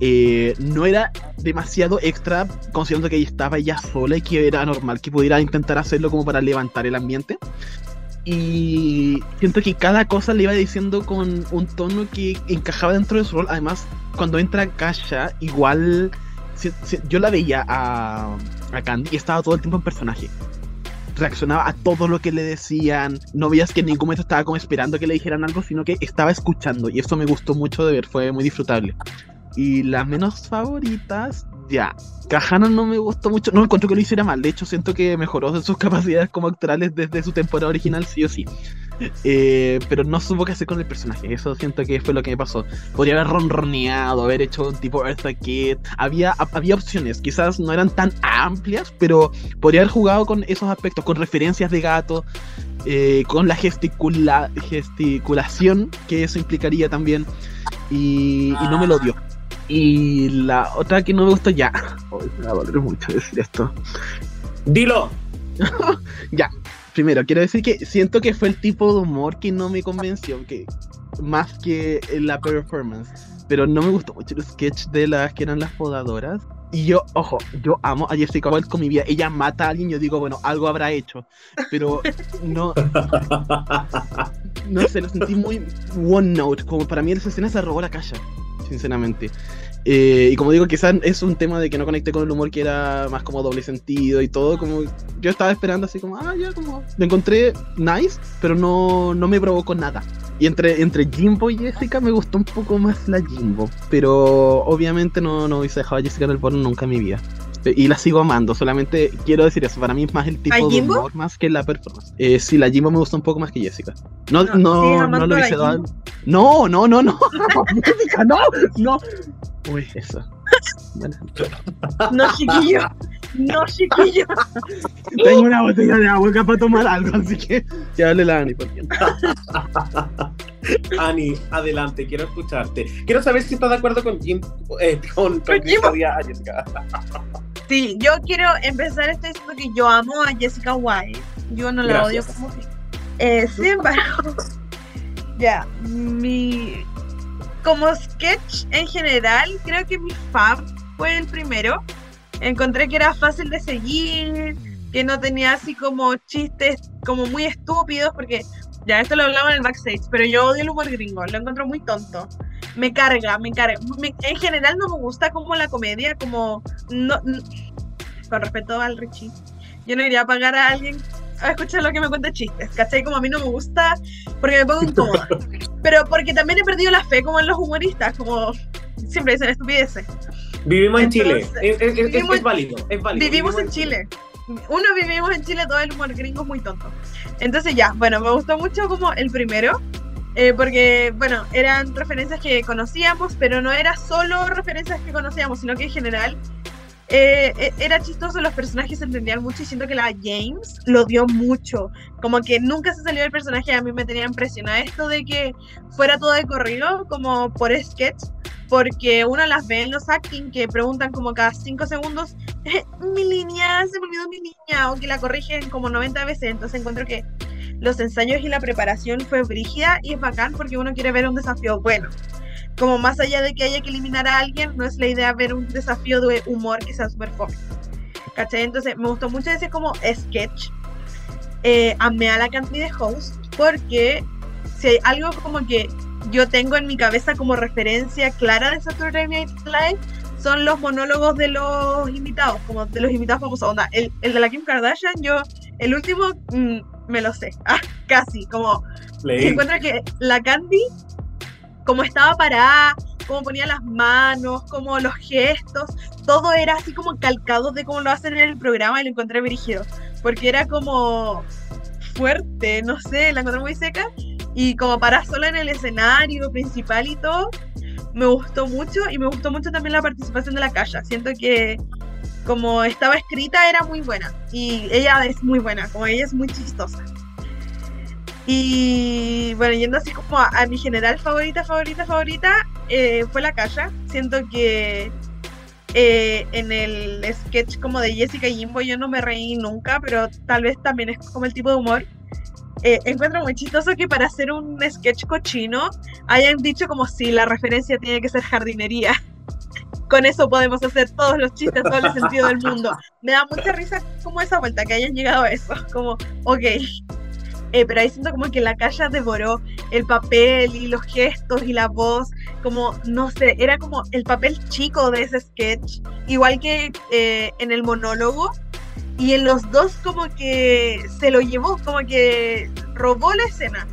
eh, no era demasiado extra, considerando que estaba ya sola y que era normal que pudiera intentar hacerlo como para levantar el ambiente. Y siento que cada cosa le iba diciendo con un tono que encajaba dentro de su rol. Además, cuando entra Kasha, igual yo la veía a, a Candy y estaba todo el tiempo en personaje. Reaccionaba a todo lo que le decían. No veías que en ningún momento estaba como esperando que le dijeran algo, sino que estaba escuchando. Y eso me gustó mucho de ver, fue muy disfrutable. Y las menos favoritas, ya. Kahana no me gustó mucho, no encuentro que lo hiciera mal. De hecho, siento que mejoró sus [LAUGHS] capacidades como actorales desde su temporada original, sí o sí. Eh, pero no supo qué hacer con el personaje. Eso siento que fue lo que me pasó. Podría haber ronroneado, haber hecho un tipo Eartha Kitt. Había, hab- había opciones, quizás no eran tan amplias, pero podría haber jugado con esos aspectos, con referencias de gato, eh, con la gesticula, gesticulación que eso implicaría también. Y, y no me lo dio. Y la otra que no me gustó ya. Ay, me va mucho decir esto. Dilo. [LAUGHS] Primero, quiero decir que siento que fue el tipo de humor que no me convenció, que más que la performance. Pero no me gustó mucho el sketch de las que eran las podadoras. Y yo, ojo, yo amo a Jessica Wilde con mi vida. Ella mata a alguien, yo digo, bueno, algo habrá hecho. Pero no, [LAUGHS] no sé, lo sentí muy one note. Como para mí esa escena se robó la calle, sinceramente. Eh, y como digo, quizás es un tema de que no conecté con el humor que era más como doble sentido y todo. Como yo estaba esperando así como, ah, ya, como lo encontré nice, pero no, no me provocó nada. Y entre, entre Jimbo y Jessica me gustó un poco más la Jimbo. Pero obviamente no, no hubiese dejado a Jessica en el porno nunca en mi vida. Y la sigo amando, solamente quiero decir eso. Para mí es más el tipo ¿A de humor más que la performance. Eh, sí, la Jimbo me gusta un poco más que Jessica. No, No, no, ¿sigues no, lo. Jimbo? No, no, no, no. [LAUGHS] Jessica, no, no. Uy, eso. No, chiquillo. No, chiquillo. tengo una botella de agua acá para tomar algo, así que ya hable la Ani, por favor. Ani, adelante, quiero escucharte. Quiero saber si estás de acuerdo con Jim, eh, con, con. Díaz, Jessica. Sí, yo quiero empezar esto diciendo que yo amo a Jessica White. Yo no la Gracias. odio como que. Eh, sin embargo, ya, mi. Como sketch en general, creo que mi fab fue el primero. Encontré que era fácil de seguir, que no tenía así como chistes como muy estúpidos, porque ya esto lo hablaba en el backstage, pero yo odio el humor gringo, lo encuentro muy tonto. Me carga, me carga. Me- en general no me gusta como la comedia, como no, n- con respeto al Richie, yo no iría a pagar a alguien a escuchar lo que me cuente chistes, ¿cachai? Como a mí no me gusta porque me pongo incómoda. [LAUGHS] Pero porque también he perdido la fe como en los humoristas, como siempre dicen estupideces. Vivimos en Chile. Entonces, Es, es- vivimos- es válido, es válido. Vivimos en Chile. Uno vivimos en Chile, todo el humor gringo es muy tonto. Entonces ya, bueno, me gustó mucho como el primero, eh, porque, bueno, eran referencias que conocíamos, pero no era solo referencias que conocíamos, sino que en general eh, e- era chistoso, los personajes se entendían mucho y siento que la James lo dio mucho. Como que nunca se salió del personaje, a mí me tenía impresionada esto de que fuera todo de corrido, como por sketch, porque uno las ve en los acting que preguntan como cada cinco segundos mi línea, se me olvidó mi línea, o que la corrigen como 90 veces. Entonces encuentro que los ensayos y la preparación fue brígida y es bacán porque uno quiere ver un desafío bueno. Como más allá de que haya que eliminar a alguien, no es la idea ver un desafío de humor que sea súper fome. ¿Cachai? Entonces me gustó mucho ese como sketch. Eh, amé a la Candy de host porque si hay algo como que yo tengo en mi cabeza como referencia clara de Saturday Night Live son los monólogos de los invitados, como de los invitados famosos. Onda, el, el de la Kim Kardashian, yo, el último, mm, me lo sé, [LAUGHS] ah, casi, como Leí. encuentro que la Candy, como estaba parada, como ponía las manos, como los gestos, todo era así como calcado de cómo lo hacen en el programa y lo encontré brígido, porque era como fuerte, no sé, la encontré muy seca y como para sola en el escenario principal y todo, me gustó mucho y me gustó mucho también la participación de la Calla. Siento que como estaba escrita era muy buena y ella es muy buena, como ella es muy chistosa. Y bueno, yendo así como a, a mi general favorita, favorita, favorita, eh, fue la Calla. Siento que eh, en el sketch como de Jessica Jimbo yo no me reí nunca, pero tal vez también es como el tipo de humor. Eh, encuentro muy chistoso que para hacer un sketch cochino hayan dicho como si la referencia tiene que ser jardinería. [LAUGHS] Con eso podemos hacer todos los chistes, todo el sentido del mundo. Me da mucha risa como esa vuelta, que hayan llegado a eso. Como, ok, eh, pero ahí siento como que la Kaya devoró el papel y los gestos y la voz, como, no sé, era como el papel chico de ese sketch, igual que eh, en el monólogo, y en los dos como que se lo llevó, como que robó la escena.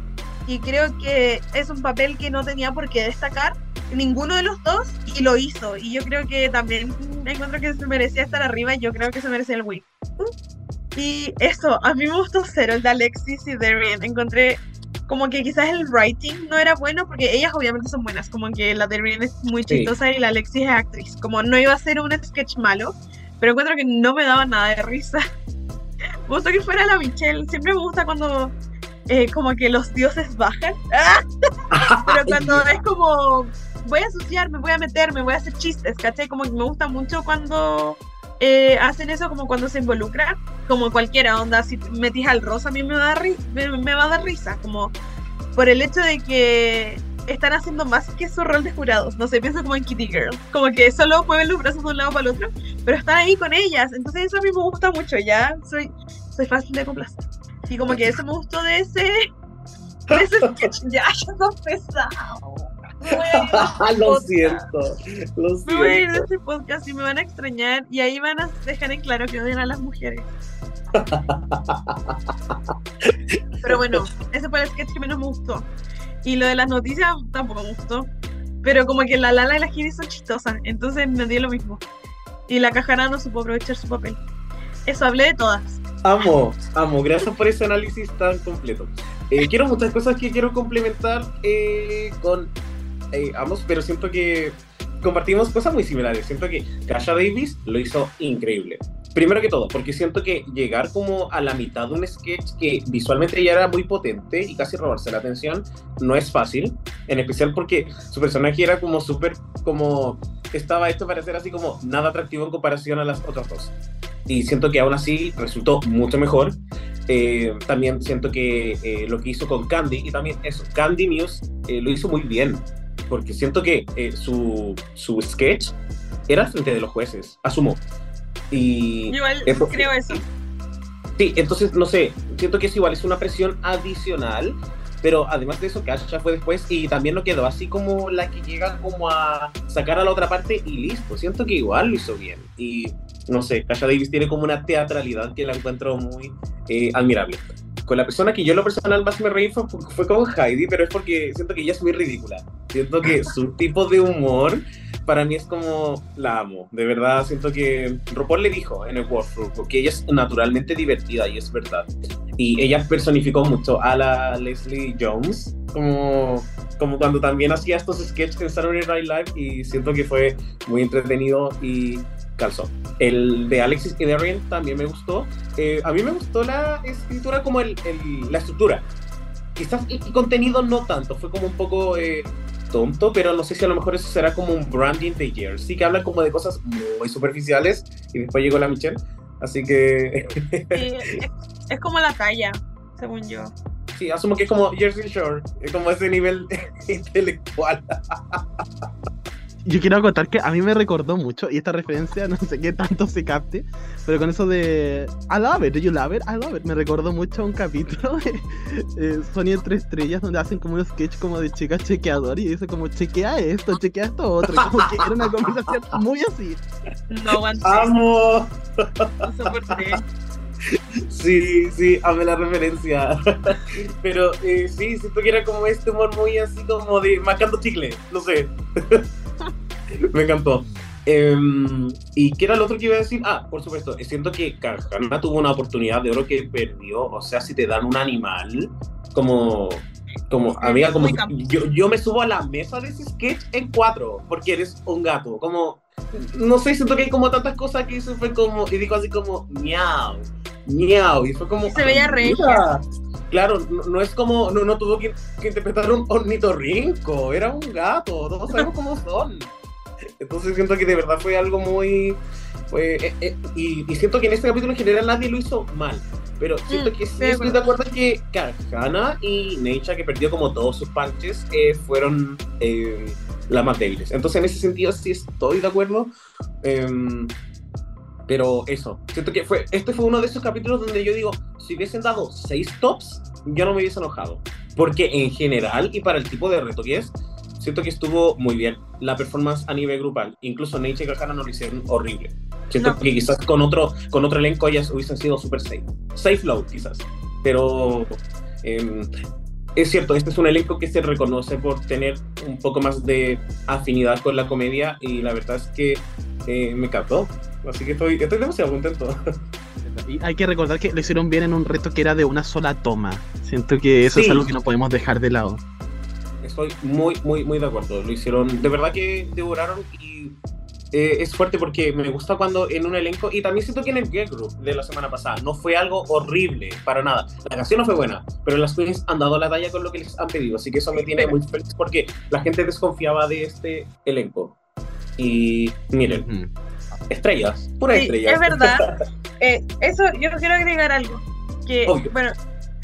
Y creo que es un papel que no tenía por qué destacar ninguno de los dos y lo hizo. Y yo creo que también encuentro que se merecía estar arriba y yo creo que se merece el win. Y eso, a mí me gustó cero el de Alexis y Darien. Encontré como que quizás el writing no era bueno porque ellas obviamente son buenas. Como que la Darien es muy Sí. chistosa y la Alexis es actriz. Como no iba a ser un sketch malo, pero encuentro que no me daba nada de risa. [LAUGHS] Me gustó que fuera la Michelle. Siempre me gusta cuando eh, como que los dioses bajan. [LAUGHS] Pero [LAUGHS] cuando es como voy a asociarme, voy a meterme, voy a hacer chistes, ¿cachai? Como que me gusta mucho cuando eh, hacen eso, como cuando se involucran, como cualquiera onda, si metís al rosa a mí me, da ri- me, me va a dar risa, como por el hecho de que están haciendo más que su rol de jurados, no sé, pienso como en Kitty Girl, como que solo mueven los brazos de un lado para el otro, pero están ahí con ellas, entonces eso a mí me gusta mucho, ya soy, soy fácil de complacer. Y como que eso me gustó de ese, de ese [LAUGHS] sketch, ya, [LAUGHS] ya pesado. [LAUGHS] Este lo siento, lo Me voy a ir de siento. este podcast y me van a extrañar y ahí van a dejar en claro que odian a las mujeres. Pero bueno, ese fue el sketch que menos me gustó. Y lo de las noticias tampoco me gustó. Pero como que la Lala y la Giri son chistosas, entonces me dio lo mismo. Y la Cajara no supo aprovechar su papel. Eso, hablé de todas. Amo, amo, gracias por ese análisis tan completo. Eh, quiero muchas cosas que quiero complementar eh, con eh, ambos, pero siento que compartimos cosas muy similares. Siento que Kasha Davis lo hizo increíble. Primero que todo, porque siento que llegar como a la mitad de un sketch que visualmente ya era muy potente y casi robarse la atención no es fácil, en especial porque su personaje era como súper, como estaba hecho para ser así como nada atractivo en comparación a las otras dos. Y siento que aún así resultó mucho mejor. Eh, también siento que eh, lo que hizo con Candy, y también eso, Candy Muse eh, lo hizo muy bien, porque siento que eh, su, su sketch era frente de los jueces, asumo. Y igual Eso- creo eso. sí, entonces, no sé, siento que es igual, es una presión adicional, pero además de eso, Kasha fue después y también no quedó así como la que llega como a sacar a la otra parte y listo. Siento que igual lo hizo bien. Y no sé, Kasha Davis tiene como una teatralidad que la encuentro muy eh, admirable. Con la persona que yo lo personal más me reí fue, fue con Heidi, pero es porque siento que ella es muy ridícula. Siento que su [LAUGHS] tipo de humor para mí es como la amo. De verdad, siento que RuPaul le dijo en el workflow que ella es naturalmente divertida y es verdad. Y ella personificó mucho a la Leslie Jones, como, como cuando también hacía estos sketches en Saturday Night Live y siento que fue muy entretenido y calzó. El de Alexis y Darien también me gustó. Eh, a mí me gustó la escritura como el, el- la estructura. Quizás el contenido no tanto, fue como un poco eh, tonto, pero no sé si a lo mejor eso será como un branding de Jersey, que hablan como de cosas muy superficiales y después llegó la Michelle. Así que Sí, es, es como la talla, según yo. sí, asumo que es como Jersey Shore, es como ese nivel [LAUGHS] intelectual. Yo quiero acotar que a mí me recordó mucho, y esta referencia [LAUGHS] no sé qué tanto se capte, pero con eso de I love it, do you love it? I love it. Me recordó mucho a un capítulo [LAUGHS] de eh, Sony entre estrellas donde hacen como un sketch como de chica chequeador y dice como chequea esto, chequea esto otro. Como que era una [LAUGHS] conversación muy así. No aguanté, ¡Amo! no soporté. Sí, sí, amé la referencia. [LAUGHS] Pero eh, sí, siento que era como este humor muy así como de mascando chicle, no sé. [LAUGHS] Me encantó. Em, ¿Y qué era lo otro que iba a decir? Ah, por supuesto, siento que Kahana tuvo una oportunidad de oro que perdió. O sea, si te dan un animal, como, como amiga, como yo, yo me subo a la mesa de ese sketch en cuatro, porque eres un gato. Como, no sé, siento que hay como tantas cosas que eso fue como, y dijo así como, miau, miau, y fue como. Se veía "Ah, regia". mira". Claro, no, no es como, no, no tuvo que, que interpretar un ornitorrinco, era un gato, todos sabemos cómo son. Entonces siento que de verdad fue algo muy... fue, eh, eh, y, y siento que en este capítulo en general nadie lo hizo mal. Pero siento Mm, que sí estoy de acuerdo que Kahana y Neisha, que perdió como todos sus punches, eh, fueron eh, las más débiles. Entonces en ese sentido sí estoy de acuerdo. Pero eso, siento que fue, este fue uno de esos capítulos donde yo digo, si hubiesen dado seis tops, yo no me hubiese enojado. Porque en general, y para el tipo de reto que es, siento que estuvo muy bien la performance a nivel grupal. Incluso Nate y Kahana no lo hicieron horrible. Siento No. que quizás con otro, con otro elenco ellas hubiesen sido super safe. Safe low, quizás. Pero em, es cierto, este es un elenco que se reconoce por tener un poco más de afinidad con la comedia y la verdad es que eh, me encantó. Así que estoy, estoy demasiado contento. Y hay que recordar que lo hicieron bien en un reto que era de una sola toma. Siento que eso Sí. es algo que no podemos dejar de lado. Estoy muy, muy, muy de acuerdo. Lo hicieron, de verdad que devoraron y eh, es fuerte porque me gusta cuando en un elenco, y también siento que en el Girl Group de la semana pasada no fue algo horrible, para nada. La canción no fue buena, pero las queens han dado la talla con lo que les han pedido, así que eso me tiene muy feliz porque la gente desconfiaba de este elenco. Y miren, Ujú. estrellas, puras Sí, estrellas. es verdad. [LAUGHS] Eh, eso, yo quiero agregar algo. Que, Obvio. bueno,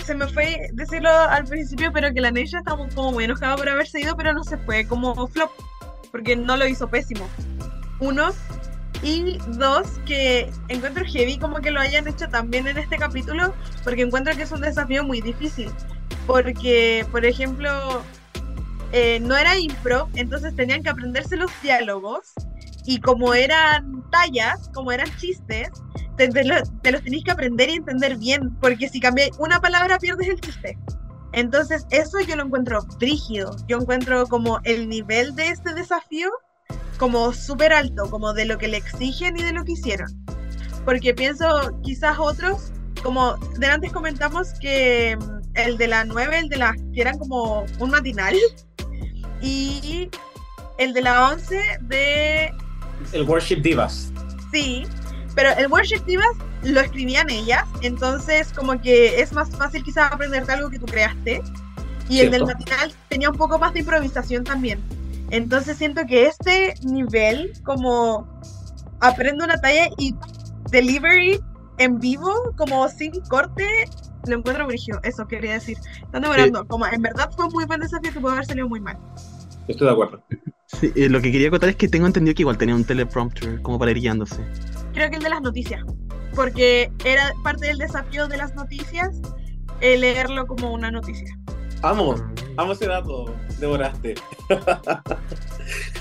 se me fue decirlo al principio, pero que la Neisha estaba como muy enojada por haberse ido, pero no se fue como flop, porque no lo hizo pésimo. Uno. Y dos, que encuentro heavy como que lo hayan hecho también en este capítulo, porque encuentro que es un desafío muy difícil. Porque, por ejemplo, eh, no era impro, entonces tenían que aprenderse los diálogos, y como eran tallas, como eran chistes, te, lo- te los tenéis que aprender y entender bien, porque si cambiáis una palabra pierdes el chiste. Entonces, eso yo lo encuentro brígido. Yo encuentro como el nivel de este desafío como súper alto, como de lo que le exigen y de lo que hicieron. Porque pienso, quizás otros, como de antes comentamos que mm, el de la 9, el de la que eran como un matinal, [LAUGHS] y el de la 11 de El Worship Divas. Sí, pero el Worship Divas lo escribían ellas, entonces como que es más fácil quizás aprenderte algo que tú creaste. Y el del Cierto. matinal tenía un poco más de improvisación también. Entonces siento que este nivel, como aprendo una talla y delivery en vivo, como sin corte, lo encuentro brígido. Eso quería decir. Están demorando. Como en verdad fue un muy buen desafío que pudo haber salido muy mal. Estoy de acuerdo. Sí, eh, lo que quería contar es que tengo entendido que igual tenía un teleprompter como para ir guiándose. creo que el de las noticias, porque era parte del desafío de las noticias eh, leerlo como una noticia. Amo, amo ese dato. Devoraste.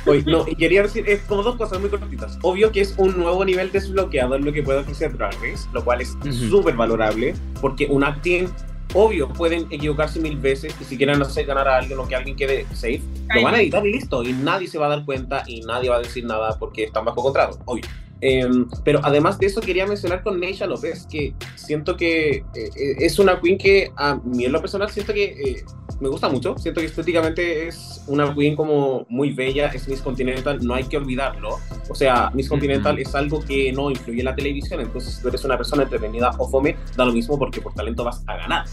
Oye, no, y quería decir, es como dos cosas muy cortitas. Obvio que es un nuevo nivel desbloqueado en lo que puede ofrecer Drag Race, lo cual es Ujú. súper valorable, porque un acting, obvio, pueden equivocarse mil veces y si quieren hacer ganar a alguien o que alguien quede safe, lo van a editar y listo, y nadie se va a dar cuenta y nadie va a decir nada porque están bajo contrato, obvio. Em, pero además de eso quería mencionar con Neisha López que siento que eh, eh, es una queen que a mí en lo personal siento que eh, me gusta mucho, siento que estéticamente es una queen como muy bella, es Miss Continental, no hay que olvidarlo, o sea, Miss Continental Ujú. es algo que no influye en la televisión, entonces si tú eres una persona entretenida o fome, da lo mismo porque por talento vas a ganar.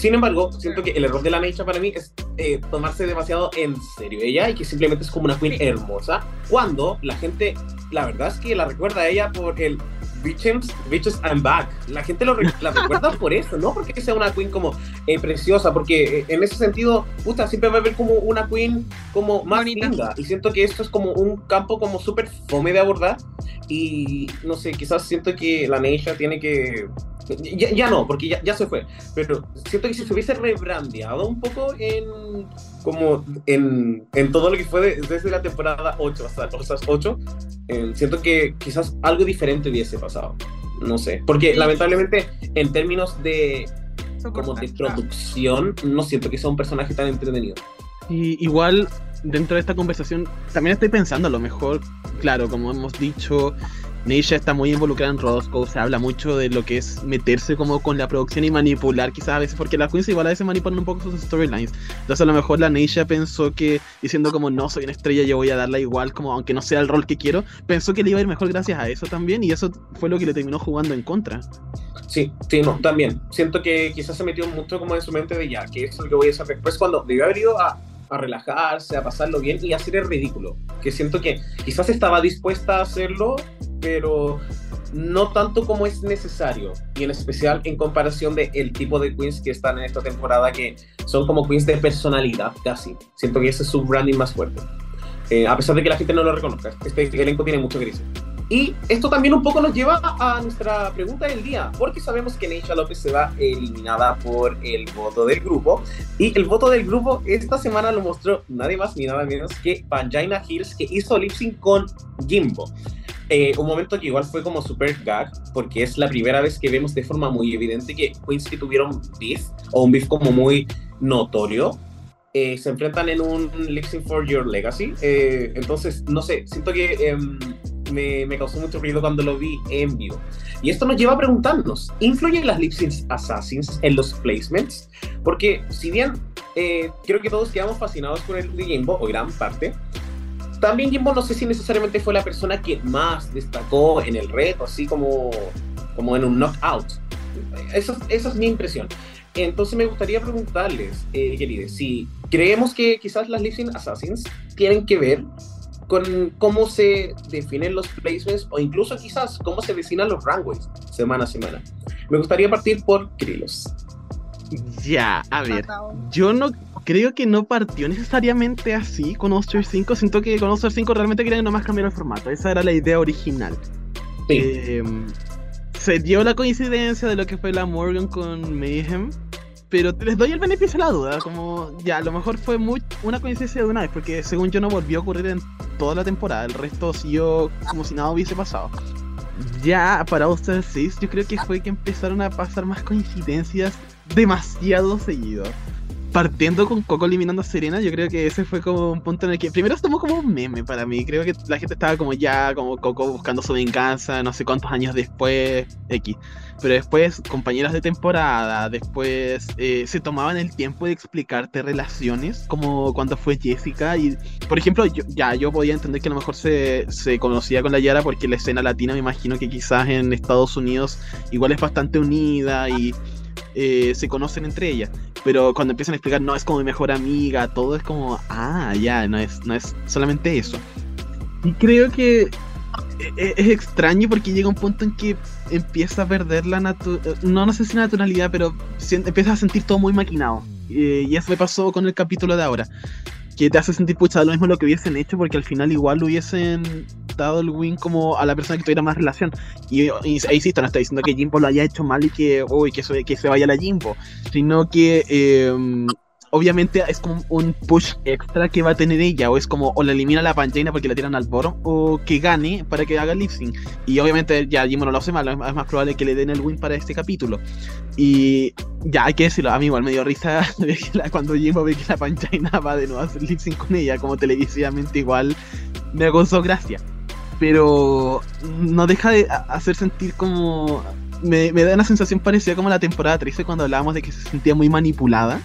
Sin embargo, siento que el error de la Neisha para mí es eh, tomarse demasiado en serio ella y que simplemente es como una queen hermosa, cuando la gente, la verdad es que la recuerda a ella por el Bitches, Bitches I'm Back. La gente lo re- [LAUGHS] la recuerda por eso, no porque sea una queen como eh, preciosa, porque eh, en ese sentido, puta, siempre va a haber como una queen como más Bonita. linda. Y siento que esto es como un campo como súper fome de abordar. Y no sé, quizás siento que la Neisha tiene que. Ya, ya no, porque ya, ya se fue. Pero siento que si se hubiese rebrandeado un poco en. Como en, en todo lo que fue de- desde la temporada 8 hasta las 8, eh, siento que quizás algo diferente hubiese pasado. No sé. Porque lamentablemente, en términos de como de producción, no siento que sea un personaje tan entretenido. Y igual, dentro de esta conversación, también estoy pensando, a lo mejor, claro, como hemos dicho, Neisha está muy involucrada en Roscoe, se habla mucho de lo que es meterse como con la producción y manipular quizás a veces, porque las queens igual a veces manipulan un poco sus storylines. Entonces a lo mejor la Neisha pensó que, diciendo como no soy una estrella, yo voy a darla igual, como aunque no sea el rol que quiero, pensó que le iba a ir mejor gracias a eso también, y eso fue lo que le terminó jugando en contra. Sí, sí, no, también. Siento que quizás se metió mucho como en su mente de ya, que es lo que voy a hacer después cuando debió haber ido a, a relajarse, a pasarlo bien y a hacer el ridículo. Que siento que quizás estaba dispuesta a hacerlo, pero no tanto como es necesario. Y en especial en comparación de el tipo de queens que están en esta temporada, que son como queens de personalidad casi. Siento que ese es su branding más fuerte. Eh, a pesar de que la gente no lo reconozca. Este elenco tiene mucho gris. Y esto también un poco nos lleva a nuestra pregunta del día, porque sabemos que Neisha López se va eliminada por el voto del grupo. Y el voto del grupo esta semana lo mostró nadie más ni nada menos que Pangina Hills, que hizo lip sync con Jimbo. Eh, un momento que igual fue como super gag, porque es la primera vez que vemos de forma muy evidente que queens que tuvieron beef, o un beef como muy notorio, eh, se enfrentan en un lip sync for your legacy. Eh, entonces, no sé, siento que em, me, me, causó mucho ruido cuando lo vi en vivo. Y esto nos lleva a preguntarnos, ¿influyen las lip sync assassins en los placements? Porque si bien creo que todos quedamos fascinados con el de Jimbo, o gran parte, también Jimbo no sé si necesariamente fue la persona que más destacó en el reto, así como, como en un knockout. Esa, esa es mi impresión. Entonces me gustaría preguntarles, eh, queridos, si creemos que quizás las Lip Assassins tienen que ver con cómo se definen los placements o incluso quizás cómo se vecinan los runways semana a semana. Me gustaría partir por Krilos. Ya, a ver, yo no creo que no partió necesariamente así con Oster 5. Siento que con Oster 5 realmente querían nomás cambiar el formato. Esa era la idea original. Em, se dio la coincidencia de lo que fue la Morgan con Mayhem. Pero les doy el beneficio de la duda. Como ya, a lo mejor fue una coincidencia de una vez. Porque según yo no volvió a ocurrir en toda la temporada. El resto siguió como si nada hubiese pasado. Ya para 6, yo creo que fue que empezaron a pasar más coincidencias demasiado seguido partiendo con Coco eliminando a Serena, yo creo que ese fue como un punto en el que primero estuvo como un meme para mí. Creo que la gente estaba como ya, como Coco buscando su venganza, no sé cuántos años después, X. Pero después, compañeras de temporada, después eh, se tomaban el tiempo de explicarte relaciones, como cuando fue Jessica. Y, por ejemplo, yo, ya yo podía entender que a lo mejor se, se conocía con la Yara porque la escena latina, me imagino que quizás en Estados Unidos igual es bastante unida y eh, se conocen entre ellas. Pero cuando empiezan a explicar, no, es como mi mejor amiga, todo es como, ah, ya, no es, no es solamente eso. Y creo que e, e, es extraño porque llega un punto en que empieza a perder la naturalidad, no, no sé si naturalidad, pero empieza a sentir todo muy maquinado. Eh, y eso me pasó con el capítulo de ahora que te hace sentir pucha lo mismo lo que hubiesen hecho porque al final igual hubiesen dado el win como a la persona que tuviera más relación. Y, y, insisto no está diciendo que Jimbo lo haya hecho mal y que uy, que, que se vaya la Jimbo sino que eh, obviamente es como un push extra que va a tener ella, o es como o la elimina la Pangina porque la tiran al boro, o que gane para que haga lip sync. Y obviamente ya Jimbo no lo hace mal, es más probable que le den el win para este capítulo. Y ya hay que decirlo, a mí igual me dio risa [LAUGHS] cuando Jimbo ve que la Pangina va de nuevo a hacer lip sync con ella, como televisivamente igual me causó gracia. Pero no deja de hacer sentir como me, me, da una sensación parecida como la temporada 13 cuando hablábamos de que se sentía muy manipulada.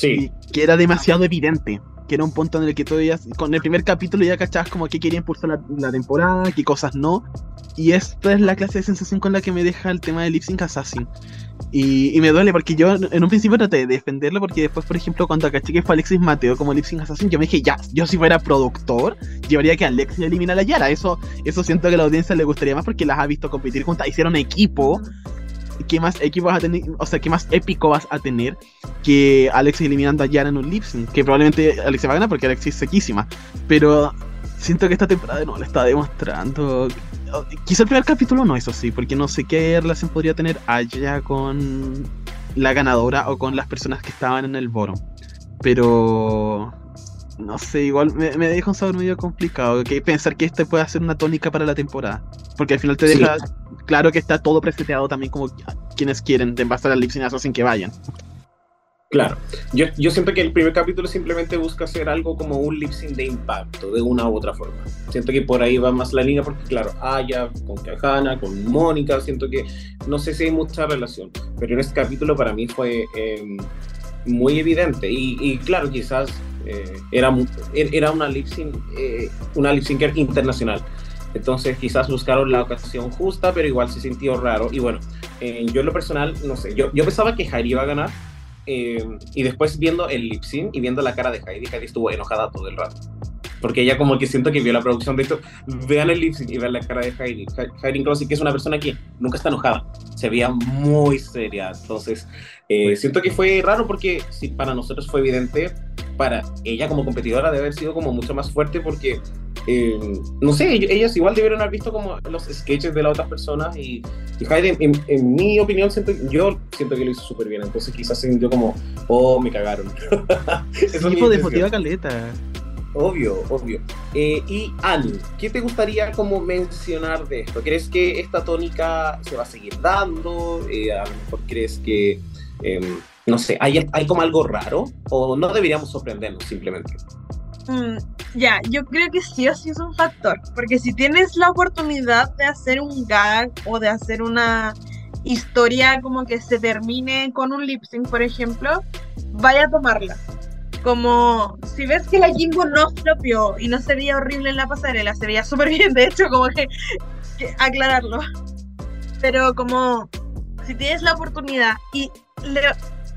Sí. que era demasiado evidente. Que era un punto en el que todavía, con el primer capítulo ya cachabas como que quería impulsar la, la, temporada, qué cosas no. Y esta es la clase de sensación con la que me deja el tema de Lip Sync Assassin. Y, y, me duele porque yo en un principio traté de defenderlo porque después, por ejemplo, cuando caché que fue Alexis Mateo como Lip Sync Assassin, yo me dije, ya, yo si fuera productor, llevaría que Alexis elimina a la Yara. Eso, eso siento que a la audiencia le gustaría más porque las ha visto competir juntas, hicieron equipo qué más equipo vas a tener, o sea, qué más épico vas a tener que Alexis eliminando a Yara en un lip que probablemente Alexis va a ganar porque Alexis es sequísima, pero siento que esta temporada no le está demostrando. Quizá el primer capítulo no, eso sí, porque no sé qué relación podría tener Aya con la ganadora o con las personas que estaban en el bottom. Pero no sé, igual me, me, deja un sabor medio complicado. Que pensar que este puede ser una tónica para la temporada. Porque al final te deja sí. claro que está todo preseteado también como quienes quieren de basar al lip sin que vayan. Claro, yo, yo siento que el primer capítulo simplemente busca hacer algo como un lip sync de impacto, de una u otra forma. Siento que por ahí va más la línea, porque claro, Aya con Kahana, con Mónica, siento que no sé si hay mucha relación, pero en este capítulo para mí fue eh, muy evidente. Y, y claro, quizás eh, era, era una lip sync, eh, una lip syncer internacional. Entonces quizás buscaron la ocasión justa, pero igual se sintió raro. Y bueno, eh, yo en lo personal, no sé, yo, yo pensaba que Heidi iba a ganar. Eh, y después viendo el lip sync y viendo la cara de Heidi, Heidi estuvo enojada todo el rato. Porque ella como que siento que vio la producción de esto. Vean el lip sync y vean la cara de Heidi. Heidi Closey, que es una persona que nunca está enojada. Se veía muy seria. Entonces, eh, siento que fue raro porque si para nosotros fue evidente, para ella como competidora debe haber sido como mucho más fuerte porque eh, no sé, ell- ellas igual debieron haber visto como los sketches de las otras personas y, y Hayden, en, en mi opinión, siento, yo siento que lo hizo súper bien, entonces quizás se sintió como, oh, me cagaron. [LAUGHS] Esa es mi Tipo de motiva caleta. Obvio, obvio. Eh, y Ani, ¿qué te gustaría como mencionar de esto? ¿Crees que esta tónica se va a seguir dando? Eh, a lo mejor crees que, em, no sé, ¿hay, hay como algo raro? ¿O no deberíamos sorprendernos simplemente? Mm, ya, yo creo que sí o sí es un factor, porque si tienes la oportunidad de hacer un gag o de hacer una historia como que se termine con un lip sync, por ejemplo, vaya a tomarla. Como si ves que la Jimbo no flopió y no se veía horrible en la pasarela, se veía súper bien, de hecho, como que, que aclararlo. Pero como si tienes la oportunidad y le-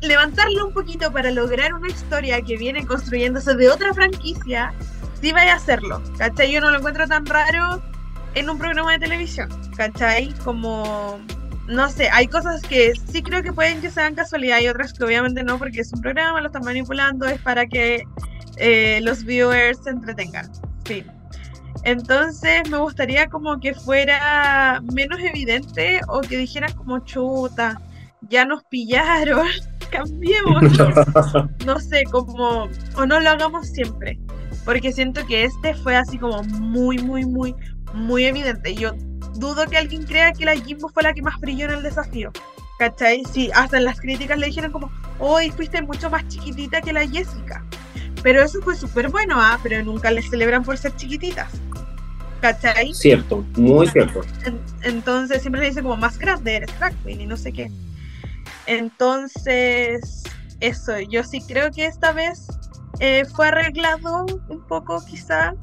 levantarlo un poquito para lograr una historia que viene construyéndose de otra franquicia, sí vaya a hacerlo, ¿cachai? Yo no lo encuentro tan raro en un programa de televisión, ¿cachai? Como, no sé, hay cosas que sí creo que pueden que sean casualidad y otras que obviamente no, porque es un programa, lo están manipulando, es para que eh, los viewers se entretengan, fin. Entonces me gustaría como que fuera menos evidente o que dijeran como chuta, ya nos pillaron, [LAUGHS] cambiemos [LAUGHS] no sé, como, o no lo hagamos siempre, porque siento que este fue así como muy, muy, muy, muy evidente. Yo dudo que alguien crea que la Jimbo fue la que más brilló en el desafío. ¿Cachai? Sí, hasta en las críticas le dijeron como, hoy fuiste mucho más chiquitita que la Jessica. Pero eso fue súper bueno, ¿ah? Pero nunca les celebran por ser chiquititas. ¿Cachai? Cierto, muy cierto. En- entonces siempre le dicen como más grande, eres drag queen y no sé qué. Entonces, eso, yo sí creo que esta vez eh, fue arreglado un poco quizá,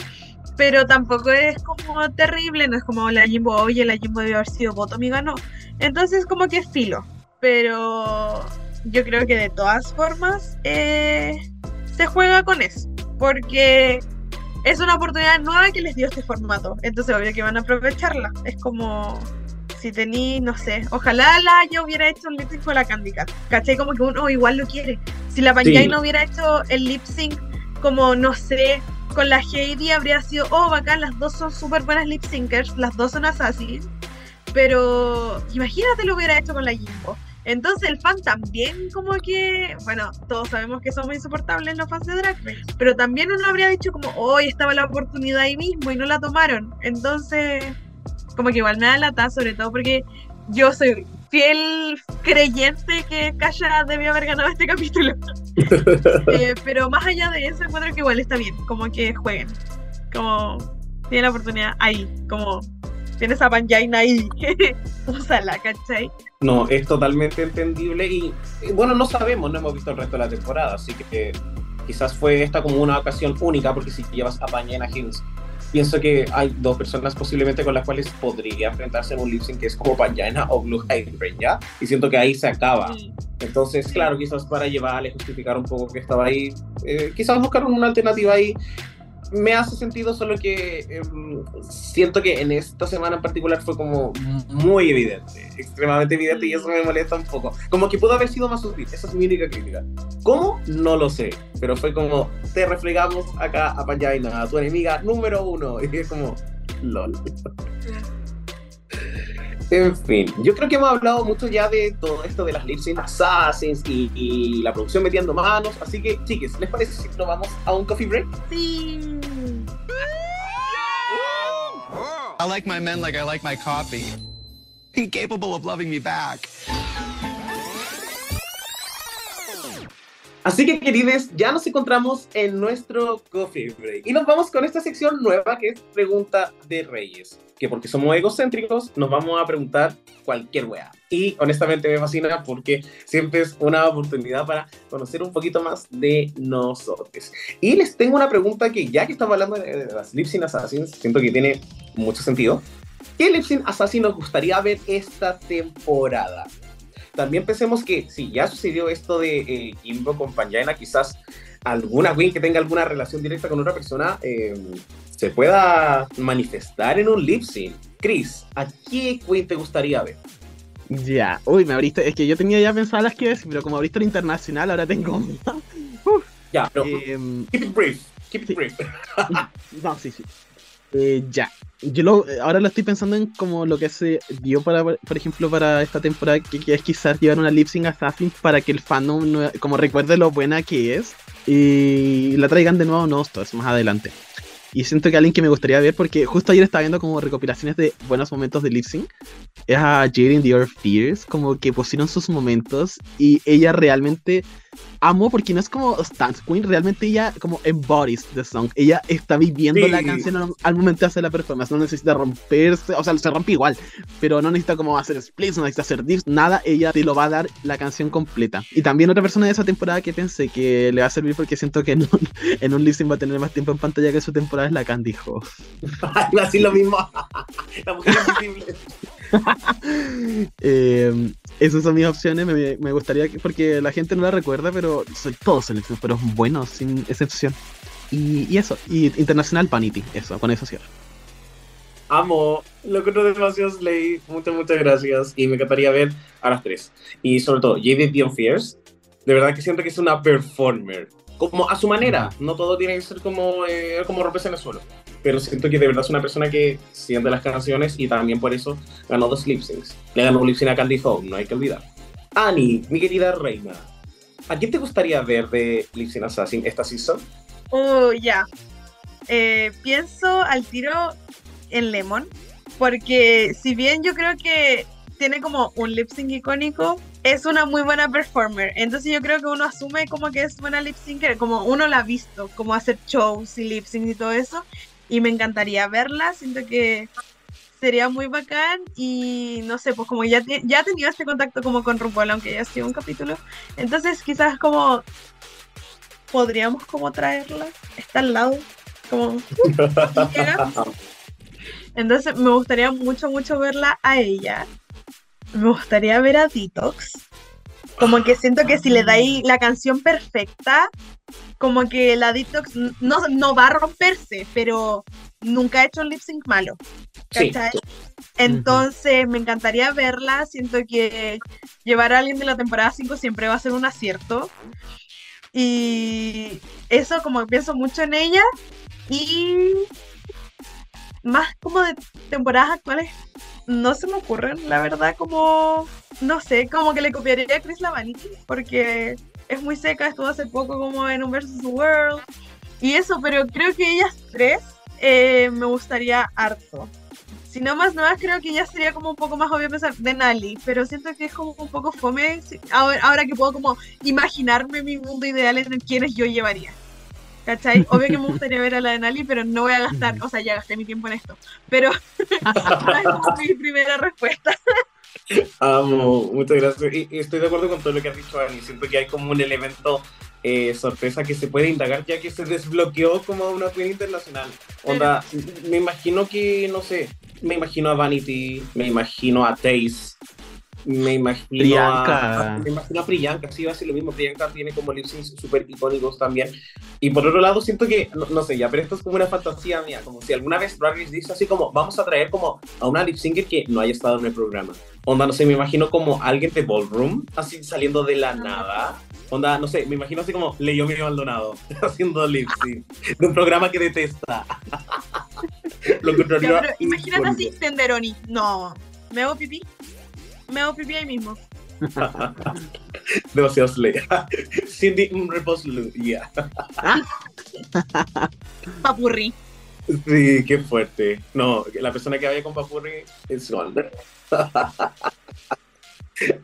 pero tampoco es como terrible, no es como la Jimbo, oye, la Jimbo debe haber sido voto y ganó. Entonces como que es filo, pero yo creo que de todas formas eh, se juega con eso, porque es una oportunidad nueva que les dio este formato. Entonces, obvio que van a aprovecharla. Es como si tení, no sé, ojalá la yo hubiera hecho un lip sync con la Candy Cat. ¿Cachai? Como que uno igual lo quiere. Si la Panjay Sí. no hubiera hecho el lip sync, como no sé, con la Heidi habría sido, oh, bacán, las dos son súper buenas lip syncers, las dos son assassins. Pero imagínate lo hubiera hecho con la Jimbo. Entonces el fan también como que, bueno, todos sabemos que somos insoportables los fans de Drag Race, pero también uno habría dicho como, hoy estaba la oportunidad ahí mismo y no la tomaron. Entonces, como que igual me da lata, sobre todo porque yo soy fiel creyente que Kaya debió haber ganado este [LAUGHS] capítulo. [LAUGHS] Eh, pero más allá de eso, encuentro que igual está bien, como que jueguen. Como tienen la oportunidad ahí, como tienes a Panjaina ahí, [LAUGHS] úsala, ¿cachai? No, es totalmente entendible y, y bueno, no sabemos, no hemos visto el resto de la temporada, así que quizás fue esta como una ocasión única, porque si llevas a Pañena Hills, pienso que hay dos personas posiblemente con las cuales podría enfrentarse en un lip sync que es como Pañena o Blue Hybrid, ¿ya? Y siento que ahí se acaba. Sí. Entonces, claro, quizás para llevarle, justificar un poco que estaba ahí, eh, quizás buscar una alternativa ahí. Me hace sentido, solo que em, siento que en esta semana en particular fue como muy evidente, extremadamente evidente, y eso me molesta un poco. Como que pudo haber sido más sutil, esa es mi única crítica. ¿Cómo? No lo sé, pero fue como, te refregamos acá a Panjaina, a tu enemiga número uno, [LAUGHS] y es como, lol. En fin, yo creo que hemos hablado mucho ya de todo esto de las lip sync assassins y, y la producción metiendo manos, así que, chiques, ¿les parece si nos vamos a un coffee break? Sí. I like my men like I like my coffee. Incapable of loving me back. Así que, queridos, ya nos encontramos en nuestro coffee break y nos vamos con esta sección nueva que es Pregunta de Reyes. Que porque somos egocéntricos, nos vamos a preguntar cualquier wea. Y honestamente me fascina porque siempre es una oportunidad para conocer un poquito más de nosotros. Y les tengo una pregunta que, ya que estamos hablando de, las Lip Sync Assassins, siento que tiene mucho sentido. ¿Qué Lip Sync Assassin nos gustaría ver esta temporada? También pensemos que si ya sucedió esto de eh, Jimbo con Panjaina, quizás alguna queen que tenga alguna relación directa con otra persona eh, se pueda manifestar en un lip sync. Chris, ¿a qué queen te gustaría ver? Ya, uy, me abriste. Es que yo tenía ya pensadas las que decir, pero como abriste lo internacional, ahora tengo. [LAUGHS] Ya, pero Em, keep it brief, keep it sí. brief. [LAUGHS] no, sí, sí. Eh, ya. Yo lo, ahora lo estoy pensando en como lo que se dio para, por ejemplo, para esta temporada, que, que es quizás llevar una lip sync assassin para que el fandom no- como recuerde lo buena que es y la traigan de nuevo a Nostos más adelante. Y siento que alguien que me gustaría ver, porque justo ayer estaba viendo como recopilaciones de buenos momentos de lip es a Jade in the Earth Tears, como que pusieron sus momentos y ella realmente amo porque no es como Stunt Queen, realmente ella como embodies the song. Ella está viviendo Sí. la canción al, momento de hacer la performance. No necesita romperse, o sea, se rompe igual, pero no necesita como hacer splits, no necesita hacer dips, nada. Ella te lo va a dar la canción completa. Y también otra persona de esa temporada que pensé que le va a servir porque siento que en un, [LAUGHS] en un sync va a tener más tiempo en pantalla que su temporada es la Candy Ho. Iba a decir lo mismo. [LAUGHS] La mujer. Eh, [LAUGHS] esas son mis opciones. Me, gustaría que, porque la gente no la recuerda, pero soy todos seleccionados, pero buenos, sin excepción. Y, eso, y Internacional Vanity, eso, con eso cierro. Amo, lo encuentro demasiado Slay. Muchas, muchas gracias. Y me encantaría ver a las tres. Y sobre todo, Jade Dion Fierce. De verdad que siento que es una performer. Como a su manera. No todo tiene que ser como, eh, como romperse en el suelo. Pero siento que de verdad es una persona que siente las canciones y también por eso ganó dos lip syncs. Le ganó un lip sync a Candy Home, no hay que olvidar. Annie, mi querida reina. ¿A quién te gustaría ver de Lip Sync Assassin esta season? Oh, ya. Eh, pienso al tiro en Lemon, porque si bien yo creo que tiene como un lip sync icónico, es una muy buena performer. Entonces yo creo que uno asume como que es buena lip syncer, como uno la ha visto, como hacer shows y lip sync y todo eso. Y me encantaría verla, siento que sería muy bacán y no sé, pues como ya, ti- ya ha tenido este contacto como con RuPaul, aunque ya ha sido un capítulo. Entonces quizás como podríamos como traerla, está al lado, como llega. [LAUGHS] Entonces me gustaría mucho, mucho verla a ella. Me gustaría ver a Detox. Como que siento que si le dais la canción perfecta, como que la Detox no, no va a romperse, pero nunca ha hecho un lip sync malo. Sí. ¿cachai? Entonces me encantaría verla. Siento que llevar a alguien de la temporada 5 siempre va a ser un acierto. Y eso como pienso mucho en ella. Y más como de temporadas actuales, no se me ocurren, la verdad, como, no sé, como que le copiaría a Chris Lavanity, porque es muy seca, estuvo hace poco como en un versus World. Y eso, pero creo que ellas tres eh, me gustaría harto. Si no más nuevas, creo que ya sería como un poco más obvio pensar de Nali, pero siento que es como un poco fome ahora, ahora que puedo como imaginarme mi mundo ideal en quienes yo llevaría. ¿Cachai? Obvio que me gustaría ver a la de Nali, pero no voy a gastar, o sea, ya gasté mi tiempo en esto, pero [LAUGHS] es mi primera respuesta. Amo, muchas gracias. Y, y estoy de acuerdo con todo lo que has dicho, Ani. Siento que hay como un elemento eh, sorpresa que se puede indagar ya que se desbloqueó como una queen internacional. Onda, me imagino que, no sé, me imagino a Vanity, me imagino a Taze, me imagino Priyanka. a... Me imagino a Priyanka, sí, va a ser lo mismo. Priyanka tiene como lip syncs súper icónicos también. Y por otro lado, siento que, no, no sé, ya, pero esto es como una fantasía mía, como si alguna vez Drag Race dice así como, vamos a traer como a una lip syncer que no haya estado en el programa. Onda, no sé, me imagino como alguien de Ballroom, así saliendo de la nada. Onda, no sé, me imagino así como Leomi Maldonado, [LAUGHS] haciendo lip sync de un programa que detesta. [LAUGHS] Lo pero imagínate así. Tenderoni. No, me hago pipí. Me hago pipí ahí mismo. Demasiado slay. Cindy mm, Repose yeah. Papurri. Sí, qué fuerte. No, la persona que vaya con Papurri es Wonder. [LAUGHS]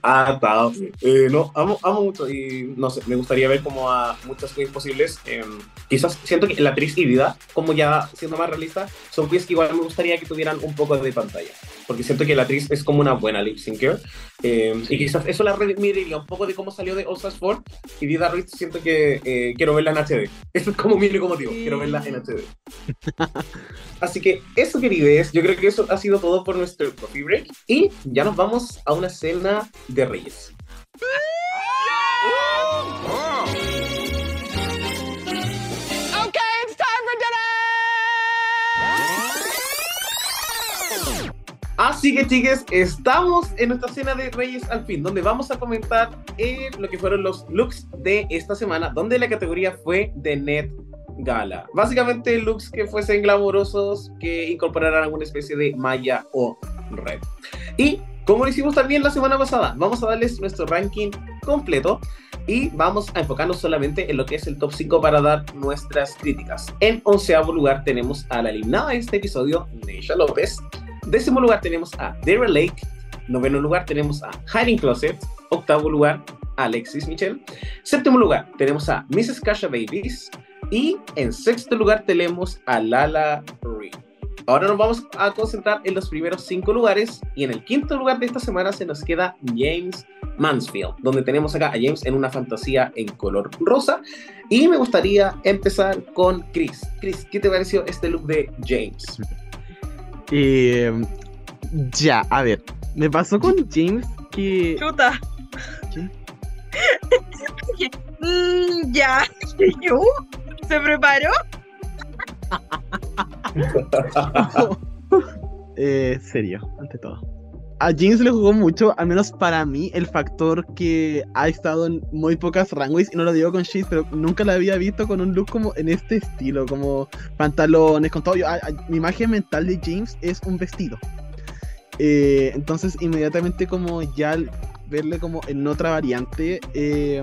ah, Tao. Eh, no, amo, amo mucho y no sé, me gustaría ver como a muchas queens posibles. eh, quizás siento que la actriz y Vida, como ya siendo más realista, son queens que igual me gustaría que tuvieran un poco de pantalla. Porque siento que la actriz es como una buena lip syncer. eh, y quizás eso la redimiría un poco de cómo salió de Stars 4. Y Vida Ruiz siento que eh, quiero verla en HD. Eso [LAUGHS] es como mi único motivo. Quiero verla en HD. Así que eso, queridos, yo creo que eso ha sido todo por nuestro coffee break. Y ya nos vamos a una cena de reyes. Así que, chicas, estamos en nuestra cena de reyes al fin, donde vamos a comentar eh, lo que fueron los looks de esta semana, donde la categoría fue de Net gala. Básicamente looks que fuesen glamorosos, que incorporaran alguna especie de malla o red. Y como lo hicimos también la semana pasada, vamos a darles nuestro ranking completo y vamos a enfocarnos solamente en lo que es el top 5 para dar nuestras críticas. En onceavo lugar tenemos a la eliminada de este episodio, Neisha López. Décimo lugar tenemos a Daryl Lake. Noveno lugar tenemos a Hiding Closet. Octavo lugar, Alexis Michel. Séptimo lugar tenemos a Mrs. Kasha Babies. Y en sexto lugar tenemos a Lala Reed. Ahora nos vamos a concentrar en los primeros cinco lugares y en el quinto lugar de esta semana se nos queda James Mansfield, donde tenemos acá a James en una fantasía en color rosa. Y me gustaría empezar con Chris. Chris, ¿qué te pareció este look de James? Eh, ya, a ver, me pasó con James que... Chuta. ¿Qué? Mm, ya. [LAUGHS] ¿Yo? ¿Se preparó? [LAUGHS] eh, serio, ante todo. A James le jugó mucho, al menos para mí, el factor que ha estado en muy pocas runways, y no lo digo con Sheets, pero nunca la había visto con un look como en este estilo, como pantalones, con todo. Yo, mi imagen mental de James es un vestido. Eh, entonces, inmediatamente, como ya verle como en otra variante, eh,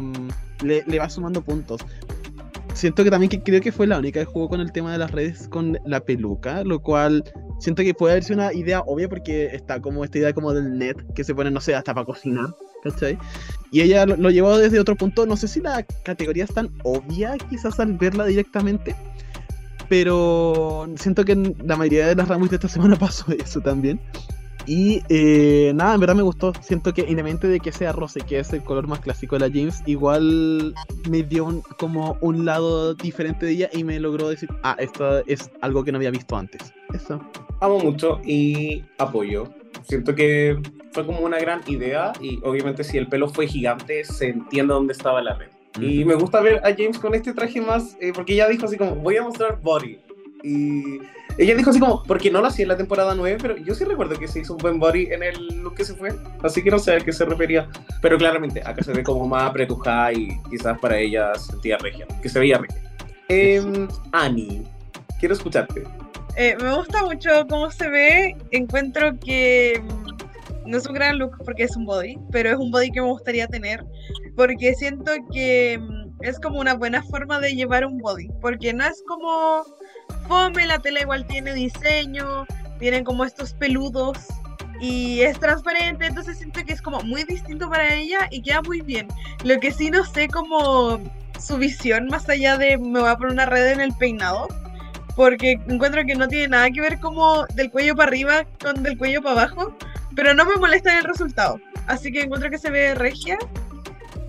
le, le va sumando puntos. Siento que también que creo que fue la única que jugó con el tema de las redes con la peluca, lo cual siento que puede haber sido una idea obvia porque está como esta idea como del net que se pone, no sé, hasta para cocinar, ¿cachai? Y ella lo, lo llevó desde otro punto, no sé si la categoría es tan obvia quizás al verla directamente, pero siento que en la mayoría de las ramos de esta semana [LAUGHS] pasó eso también. Y eh, nada, en verdad me gustó. Siento que independientemente de que sea rosa, que es el color más clásico de la James, igual me dio un- como un lado diferente de ella y me logró decir, ah, esto es algo que no había visto antes. Eso. Amo mucho y apoyo. Siento que fue como una gran idea y obviamente si el pelo fue gigante se entiende dónde estaba la red. Y me gusta ver a James con este traje más, eh, porque ella dijo así como, voy a mostrar body. Y ella dijo así como, porque no lo hacía en la temporada 9, pero yo sí recuerdo que se hizo un buen body en el look que se fue. Así que no sé a qué se refería. Pero claramente, acá se ve como más apretujada y quizás para ella se sentía regia, que se veía regia. Em, Annie, quiero escucharte. Eh, me gusta mucho cómo se ve. Encuentro que mm, no es un gran look porque es un body, pero es un body que me gustaría tener. Porque siento que mm, es como una buena forma de llevar un body. Porque no es como fome, la tela igual tiene diseño, tienen como estos peludos y es transparente, entonces siento que es como muy distinto para ella y queda muy bien. Lo que sí no sé como su visión más allá de me voy a poner una red en el peinado porque encuentro que no tiene nada que ver como del cuello para arriba con del cuello para abajo, pero no me molesta el resultado. Así que encuentro que se ve regia.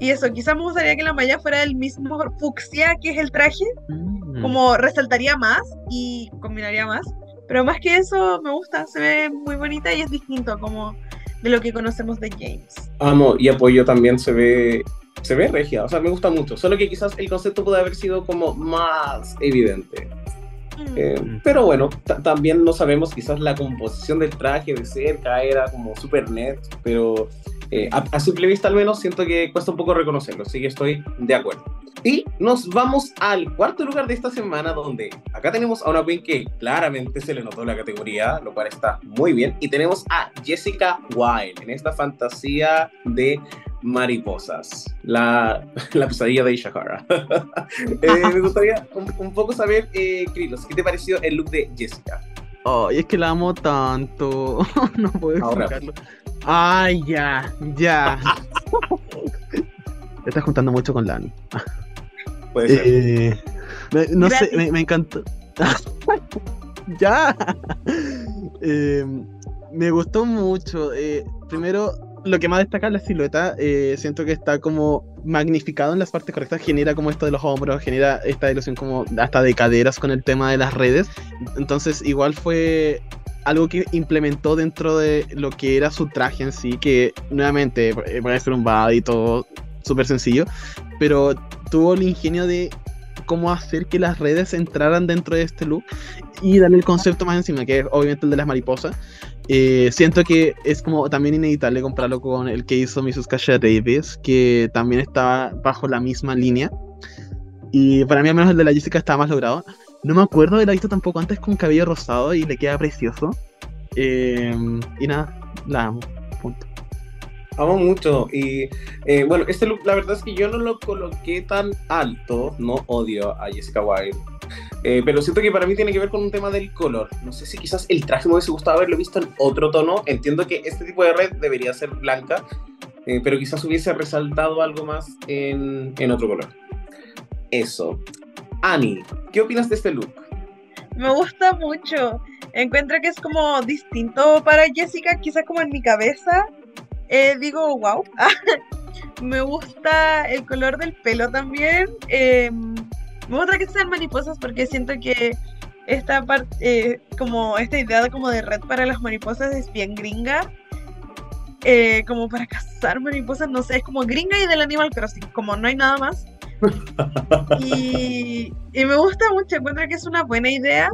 Y eso, quizás me gustaría que la malla fuera del mismo fucsia que es el traje, Mm. como resaltaría más y combinaría más. Pero más que eso, me gusta, se ve muy bonita y es distinto como de lo que conocemos de James. Amo y apoyo también se ve se ve regia, o sea, me gusta mucho, solo que quizás el concepto puede haber sido como más evidente. Mm. Eh, pero bueno, ta- también no sabemos quizás la composición del traje de cerca era como super net, pero eh, a, a simple vista al menos siento que cuesta un poco reconocerlo, así que estoy de acuerdo. Y nos vamos al cuarto lugar de esta semana, donde acá tenemos a una queen que claramente se le notó la categoría, lo cual está muy bien, y tenemos a Jessica Wilde en esta fantasía de mariposas, la, [LAUGHS] la pesadilla de Ishihara. [LAUGHS] Eh, me gustaría un, un poco saber, eh, Krilos, ¿qué te pareció el look de Jessica? Ay, es que la amo tanto. [LAUGHS] no puedo Ahora. Ay, ya, ya. Te [LAUGHS] estás juntando mucho con Lani. Puede ser. Eh, me- no sé, me, me encantó. [LAUGHS] ya. Eh, me gustó mucho. eh, primero, lo que más destaca es la silueta. eh, siento que está como magnificado en las partes correctas. Genera como esto de los hombros, genera esta ilusión como hasta de caderas con el tema de las redes. Entonces, igual fue algo que implementó dentro de lo que era su traje en sí, que nuevamente eh, puede ser un bad y todo súper sencillo, pero tuvo el ingenio de cómo hacer que las redes entraran dentro de este look y darle el concepto más encima, que es obviamente el de las mariposas. Eh, siento que es como también inevitable compararlo con el que hizo Mrs. Kasha Davis, que también estaba bajo la misma línea. Y para mí al menos el de la Jessica estaba más logrado. No me acuerdo de la visto tampoco antes con cabello rosado y le queda precioso. Eh, y nada, la amo. Punto. Amo mucho. Y eh, bueno, este look, la verdad es que yo no lo coloqué tan alto. No odio a Jessica Wilde. Eh, pero siento que para mí tiene que ver con un tema del color. No sé si quizás el traje me hubiese gustado haberlo visto en otro tono. Entiendo que este tipo de red debería ser blanca, pero quizás hubiese resaltado algo más en, en otro color. Eso. Annie, ¿qué opinas de este look? Me gusta mucho. Encuentro que es como distinto para Jessica, quizás como en mi cabeza. Eh, digo, wow. [LAUGHS] me gusta el color del pelo también. Eh, me gusta que sean mariposas porque siento que esta parte, eh, como esta idea de, como de red para las mariposas es bien gringa. Eh, como para cazar mariposas, no sé, es como gringa y del Animal Crossing, como no hay nada más. [LAUGHS] y, y me gusta mucho, encuentro que es una buena idea.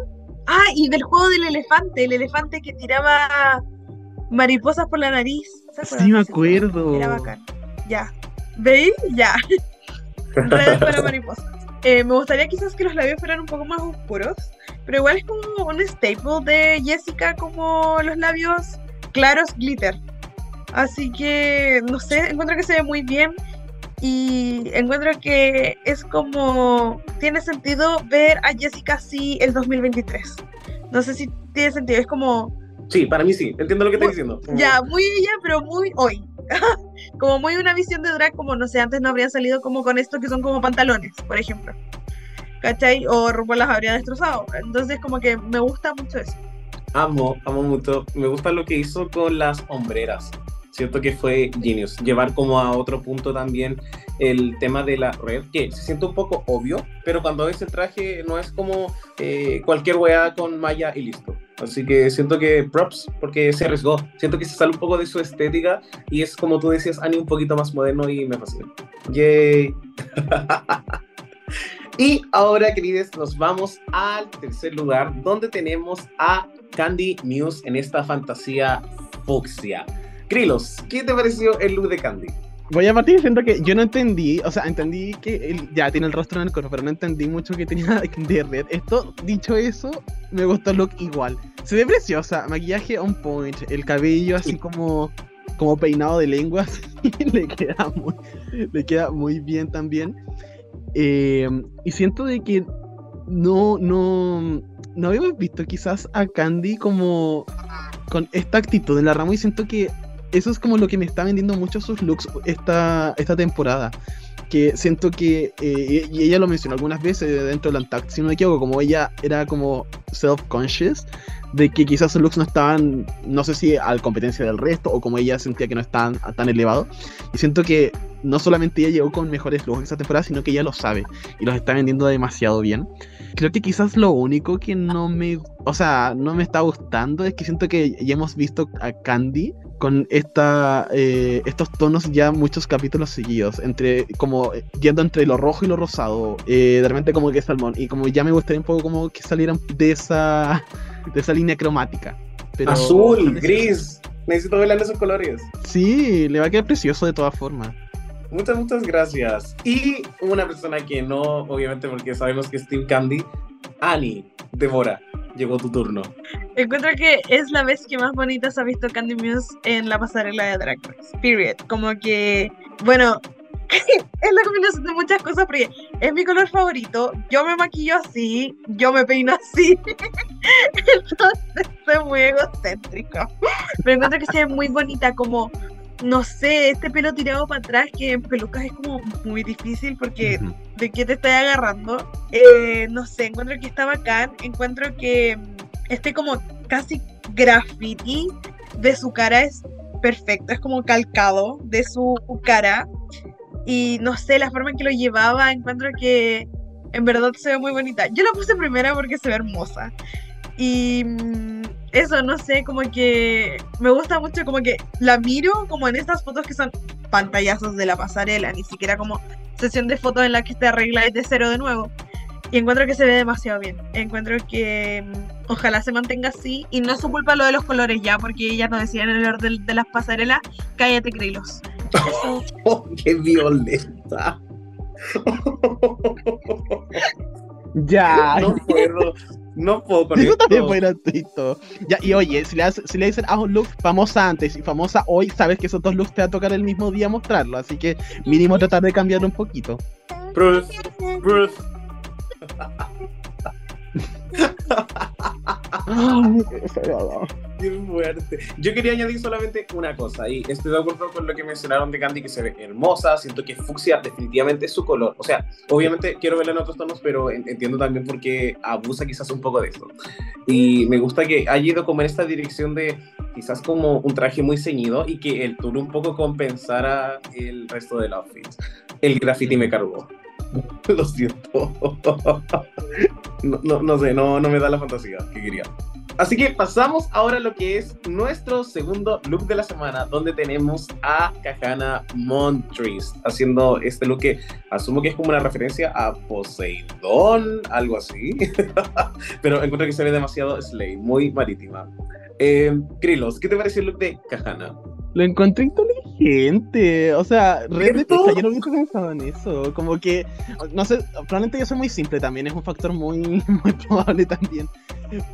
Ah, y del juego del elefante, el elefante que tiraba mariposas por la nariz. ¿se acuerdan Sí, me acuerdo. Era bacán. Ya. ¿Veis? Ya. [LAUGHS] Redes para mariposas. Eh, me gustaría quizás que los labios fueran un poco más oscuros, pero igual es como un staple de Jessica como los labios claros glitter. Así que, no sé, encuentro que se ve muy bien y encuentro que es como, tiene sentido ver a Jessica así el 2023. No sé si tiene sentido, es como, Sí, para mí sí. Entiendo lo que estás diciendo. Ya, muy ella, pero muy hoy. [LAUGHS] como muy una visión de drag, como no sé, antes no habrían salido como con esto que son como pantalones, por ejemplo. ¿Cachai? O RuPaul las habría destrozado. Entonces, como que me gusta mucho eso. Amo, amo mucho. Me gusta lo que hizo con las hombreras. Siento que fue genius. Llevar como a otro punto también el tema de la red, que se siente un poco obvio, pero cuando ves el traje no es como eh, cualquier weá con malla y listo. Así que siento que props, porque se arriesgó. Siento que se sale un poco de su estética y es como tú decías, Annie, un poquito más moderno y me fascina. Yay. [LAUGHS] y ahora, queridos, nos vamos al tercer lugar, donde tenemos a Candy News en esta fantasía fucsia. Krilos, ¿qué te pareció el look de Candy? Voy a partir diciendo que yo no entendí, o sea, entendí que él ya tiene el rostro en el cuerpo, pero no entendí mucho que tenía [LAUGHS] de red. Esto, dicho eso, me gustó el look igual. Se ve preciosa, maquillaje on point, el cabello así como, como peinado de lenguas, [LAUGHS] le queda muy, le queda muy bien también. Eh, y siento de que no, no, no habíamos visto quizás a Candy como con esta actitud en la rama y siento que eso es como lo que me está vendiendo mucho sus looks esta, esta temporada. Que siento que, eh, y ella lo mencionó algunas veces dentro del Untact, si no me equivoco, como ella era como self-conscious de que quizás sus looks no estaban, no sé si a competencia del resto o como ella sentía que no estaban tan elevados. Y siento que no solamente ella llegó con mejores looks esta temporada, sino que ella lo sabe y los está vendiendo demasiado bien. Creo que quizás lo único que no me, o sea, no me está gustando es que siento que ya hemos visto a Candy con esta, eh, estos tonos ya muchos capítulos seguidos, entre como eh, yendo entre lo rojo y lo rosado, eh, de repente como que salmón, y como ya me gustaría un poco como que salieran de esa, [LAUGHS] de esa línea cromática. Pero, Azul, gris. Necesito verla en esos colores. Sí, le va a quedar precioso de todas formas. Muchas, muchas gracias. Y una persona que no, obviamente, porque sabemos que es Team Candy, Annie, Devora, llegó tu turno. Encuentro que es la vez que más bonita se ha visto Candy Muse en la pasarela de Drag Race. Period. Como que, bueno, [LAUGHS] es la combinación de muchas cosas porque es mi color favorito. Yo me maquillo así, yo me peino así. [LAUGHS] Entonces soy muy egocéntrico. Pero encuentro que se ve muy bonita, como, no sé, este pelo tirado para atrás que en pelucas es como muy difícil porque de qué te estoy agarrando. Eh, no sé, encuentro que está bacán. Encuentro que este como casi graffiti de su cara es perfecto, es como calcado de su cara. Y no sé, la forma en que lo llevaba, encuentro que en verdad se ve muy bonita. Yo la puse primera porque se ve hermosa. Y mm, eso, no sé, como que me gusta mucho, como que la miro como en estas fotos que son pantallazos de la pasarela, ni siquiera como sesión de fotos en la que te arreglas de cero de nuevo. Y encuentro que se ve demasiado bien. Encuentro que mm, ojalá se mantenga así. Y no es su culpa lo de los colores ya, porque ellas no decían en el orden de las pasarelas, cállate, Krilos. [LAUGHS] ¡Oh, qué violenta! Ya. No puedo, no puedo con Eso también fue gratuito. Ya, y oye, si le, hace- si le dicen a un look famosa antes y famosa hoy, sabes que esos dos looks te va a tocar el mismo día mostrarlo. Así que mínimo tratar de cambiarlo un poquito. Bruce, Bruce. Qué fuerte. Yo quería añadir solamente una cosa, y estoy de acuerdo con lo que mencionaron de Candy, que se ve hermosa, siento que fucsia definitivamente es su color. O sea, obviamente quiero verla en otros tonos, pero en- entiendo también porque abusa quizás un poco de esto. Y me gusta que haya ido como en esta dirección de quizás como un traje muy ceñido y que el tul un poco compensara el resto del outfit. El graffiti me cargó. [LAUGHS] Lo siento. No, no, no sé, no, no me da la fantasía que quería. Así que pasamos ahora a lo que es nuestro segundo look de la semana, donde tenemos a Kahana Montrese haciendo este look que asumo que es como una referencia a Poseidón, algo así. [LAUGHS] Pero encuentro que se ve demasiado Slay, muy marítima. Eh, Krilos, ¿qué te pareció el look de Kahana? Lo encontré inteligente. O sea, de pesca, yo no hubiese pensado en eso. Como que, no sé, probablemente yo soy muy simple también, es un factor muy, [LAUGHS] muy probable también.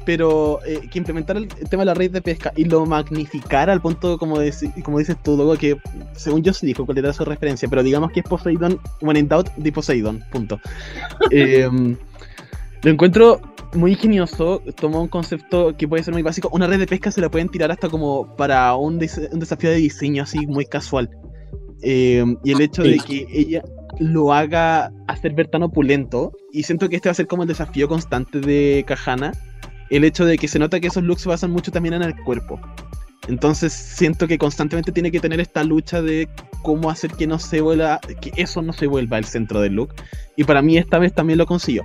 Pero eh, que implementar el, tema de la red de pesca y lo magnificara al punto, como, deci- como dices tú, Dogo, que según yo se dijo cuál era su referencia, pero digamos que es Poseidón, when in doubt, de Poseidón, punto. [LAUGHS] Em, lo encuentro muy ingenioso, toma un concepto que puede ser muy básico. Una red de pesca se la pueden tirar hasta como para un, desafío de diseño así muy casual. Eh, y el hecho de que ella lo haga hacer ver tan opulento, y siento que este va a ser como el desafío constante de Kahana, el hecho de que se nota que esos looks se basan mucho también en el cuerpo. Entonces siento que constantemente tiene que tener esta lucha de cómo hacer que no se vuelva, que eso no se vuelva el centro del look. Y para mí esta vez también lo consiguió.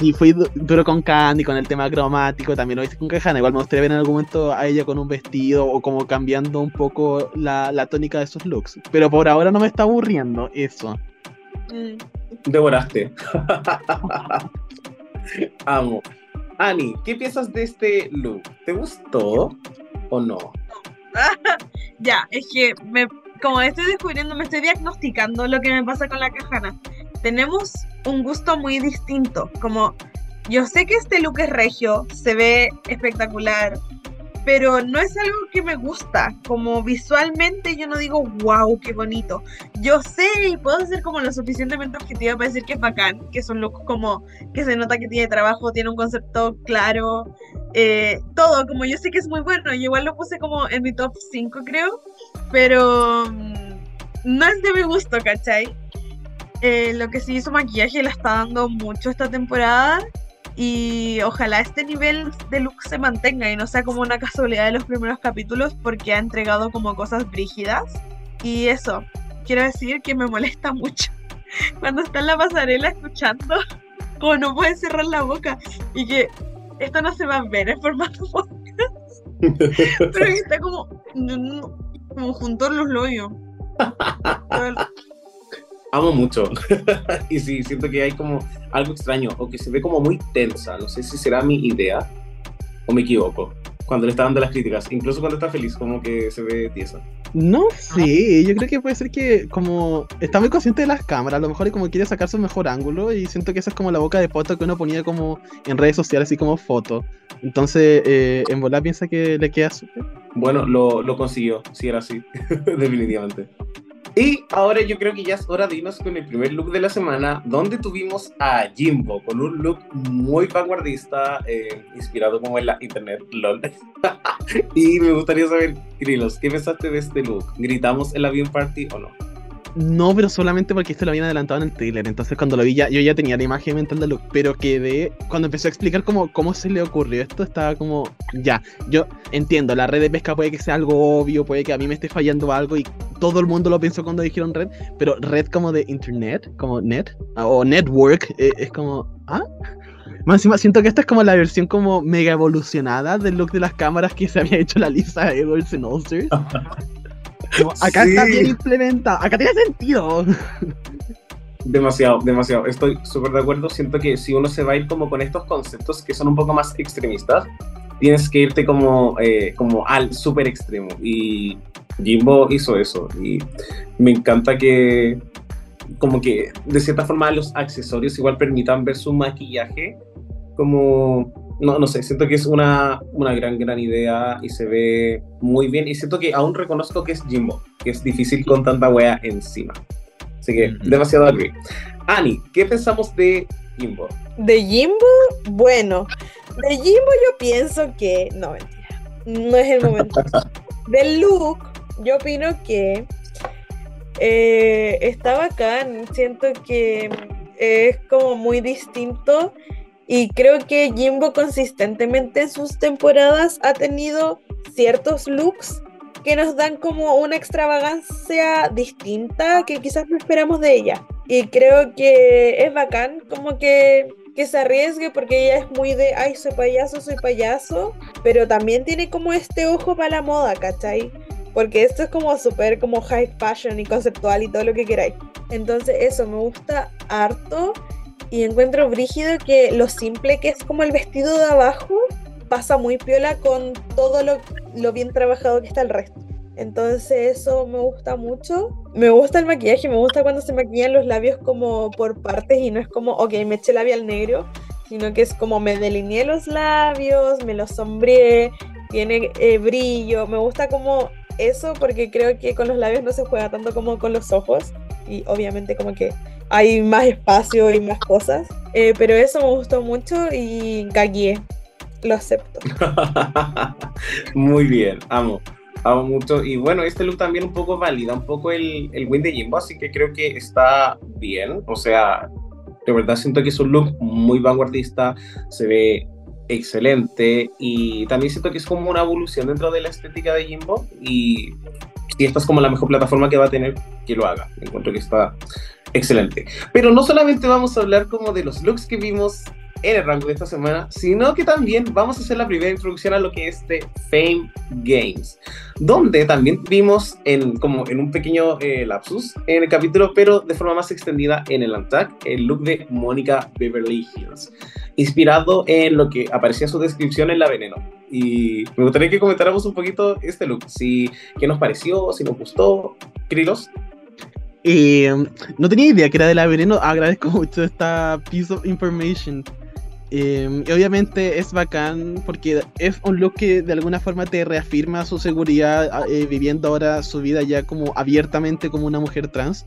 Y fui du- duro con Candy, con el tema cromático, también lo hice con Kahana. Igual me gustaría ver en algún momento a ella con un vestido o como cambiando un poco la, la tónica de esos looks. Pero por ahora no me está aburriendo eso. Mm. Devoraste. [LAUGHS] Amo. Ani, ¿qué piensas de este look? ¿Te gustó o no? [LAUGHS] Ya, es que me, como estoy descubriendo, me estoy diagnosticando lo que me pasa con la cajana. Tenemos un gusto muy distinto. Como yo sé que este look es regio, se ve espectacular, pero no es algo que me gusta. Como visualmente yo no digo, wow, qué bonito. Yo sé y puedo ser como lo suficientemente objetiva para decir que es bacán, que es un look como que se nota que tiene trabajo, tiene un concepto claro, eh, todo, como yo sé que es muy bueno, y igual lo puse como en mi top 5 creo, pero mm, no es de mi gusto, ¿cachai? Eh, lo que sí hizo maquillaje la está dando mucho esta temporada y ojalá este nivel de look se mantenga y no sea como una casualidad de los primeros capítulos porque ha entregado como cosas brígidas y eso, quiero decir que me molesta mucho [LAUGHS] cuando está en la pasarela escuchando [LAUGHS] como no puede cerrar la boca y que esto no se va a ver en formato podcast, [LAUGHS] pero que está como, como junto a los labios. Amo mucho. [LAUGHS] y sí, siento que hay como algo extraño o que se ve como muy tensa. No sé si será mi idea o me equivoco. Cuando le está dando las críticas, incluso cuando está feliz, como que se ve tiesa. No sé, yo creo que puede ser que como está muy consciente de las cámaras, a lo mejor y como quiere sacar su mejor ángulo y siento que esa es como la boca de poto que uno ponía como en redes sociales así como foto. Entonces, eh, en volar piensa que le queda súper. Bueno, lo, lo consiguió, si era así, [LAUGHS] definitivamente. Y ahora yo creo que ya es hora de irnos con el primer look de la semana, donde tuvimos a Jimbo con un look muy vanguardista, eh, inspirado como en la internet, lol. [LAUGHS] y me gustaría saber, Krilos, ¿qué pensaste de este look? ¿Gritamos en la Bien Party o no? No, pero solamente porque esto lo habían adelantado en el trailer. Entonces cuando lo vi ya, yo ya tenía la imagen mental de Luke. Pero quedé, cuando empezó a explicar cómo, cómo se le ocurrió esto, estaba como, ya, yo entiendo, la red de pesca puede que sea algo obvio, puede que a mí me esté fallando algo y todo el mundo lo pensó cuando dijeron red, pero red como de internet, como net, ah, o network, eh, es como, ¿ah? Más siento que esta es como la versión como mega evolucionada del look de las cámaras que se había hecho la Lisa Edwards en Ulster. [LAUGHS] Acá está Sí. bien implementado, acá tiene sentido. Demasiado, demasiado. Estoy súper de acuerdo. Siento que si uno se va a ir como con estos conceptos que son un poco más extremistas, tienes que irte como, eh, como al súper extremo. Y Jimbo hizo eso. Y me encanta que, como que de cierta forma los accesorios igual permitan ver su maquillaje, como, no, no sé, siento que es una, una gran, gran idea y se ve muy bien. Y siento que aún reconozco que es Jimbo, que es difícil con tanta wea encima. Así que demasiado agree. Ani, ¿qué pensamos de Jimbo? De Jimbo, bueno, de Jimbo yo pienso que. No, mentira. No es el momento. [LAUGHS] Del look, yo opino que eh, está bacán. Siento que es como muy distinto. Y creo que Jimbo consistentemente en sus temporadas ha tenido ciertos looks que nos dan como una extravagancia distinta que quizás no esperamos de ella. Y creo que es bacán como que, que se arriesgue porque ella es muy de, ay, soy payaso, soy payaso, pero también tiene como este ojo para la moda, ¿cachai? Porque esto es como súper como high fashion y conceptual y todo lo que queráis. Entonces eso me gusta harto y encuentro brígido que lo simple que es como el vestido de abajo pasa muy piola con todo lo, lo bien trabajado que está el resto. Entonces eso me gusta mucho. Me gusta el maquillaje, me gusta cuando se maquillan los labios como por partes y no es como, ok, me eché labial negro, sino que es como me delineé los labios, me los sombreé, tiene eh, brillo. Me gusta como eso porque creo que con los labios no se juega tanto como con los ojos y obviamente como que hay más espacio y más cosas. Eh, pero eso me gustó mucho y gagué. Lo acepto. [LAUGHS] Muy bien, amo. Amo mucho. Y bueno, este look también un poco valida un poco el, el win de Jimbo, así que creo que está bien. O sea, de verdad siento que es un look muy vanguardista, se ve excelente y también siento que es como una evolución dentro de la estética de Jimbo y si esta es como la mejor plataforma que va a tener, que lo haga. Encuentro que está excelente. Pero no solamente vamos a hablar como de los looks que vimos en el rango de esta semana, sino que también vamos a hacer la primera introducción a lo que es de Fame Games, donde también vimos en, como en un pequeño eh, lapsus en el capítulo, pero de forma más extendida en el Untucked, el look de Mónica Beverly Hills, inspirado en lo que aparecía en su descripción en La Veneno. Y me gustaría que comentáramos un poquito este look, si, qué nos pareció, si nos gustó, Krilos. Eh, no tenía idea que era de la veneno. Agradezco mucho esta piece of information. Eh, y obviamente es bacán porque es un look que de alguna forma te reafirma su seguridad eh, viviendo ahora su vida ya como abiertamente como una mujer trans.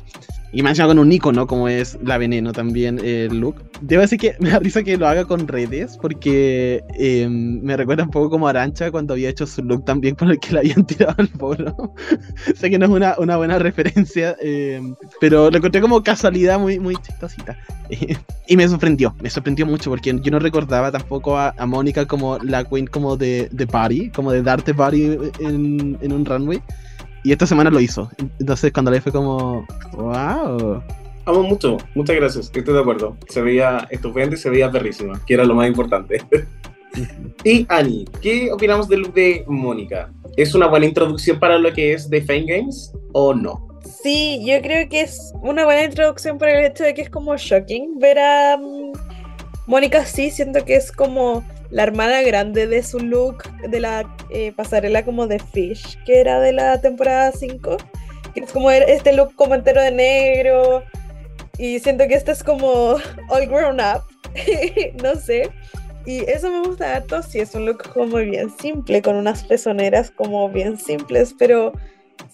Y más con un icono como es la veneno también eh, look. Debo decir que [LAUGHS] me da risa que lo haga con redes porque eh, me recuerda un poco como Arancha cuando había hecho su look también con el que le habían [LAUGHS] tirado el polo. [LAUGHS] sé que no es una, una buena referencia, eh, pero lo encontré como casualidad muy, muy chistosita. y me sorprendió, me sorprendió mucho porque yo no recordaba tampoco a, a Mónica como la queen como de, de party, como de darte party en, en un runway. Y esta semana lo hizo. Entonces cuando le fue como, wow. Amo mucho, muchas gracias, estoy de acuerdo. Se veía estupendo y se veía perrísima, que era lo más importante. [LAUGHS] y Ani, ¿qué opinamos del look de Mónica? ¿Es una buena introducción para lo que es The Fame Games o no? Sí, yo creo que es una buena introducción por el hecho de que es como shocking ver a mm, Mónica así. Siento que es como la hermana grande de su look de la eh, pasarela como de Fish, que era de la temporada 5. Que es como er- este look como entero de negro. Y siento que este es como [LAUGHS] all grown up. [LAUGHS] no sé. Y eso me gusta harto. Sí, es un look como bien simple, con unas pezoneras como bien simples, pero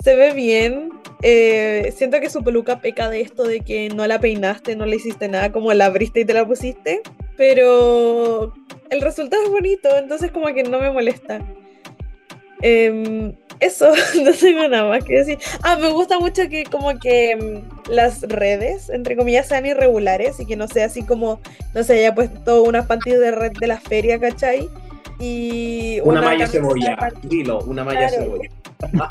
se ve bien. Eh, siento que su peluca peca de esto de que no la peinaste, no le hiciste nada, como la abriste y te la pusiste. Pero el resultado es bonito, entonces como que no me molesta. Em, eso, [LAUGHS] no tengo nada más que decir. Ah, me gusta mucho que como que em, las redes, entre comillas, sean irregulares y que no sea así como, no se haya puesto unas panties de red de la feria, ¿cachai? Y Una, malla camiseta cebolla, dilo, una malla Claro. cebolla. [LAUGHS]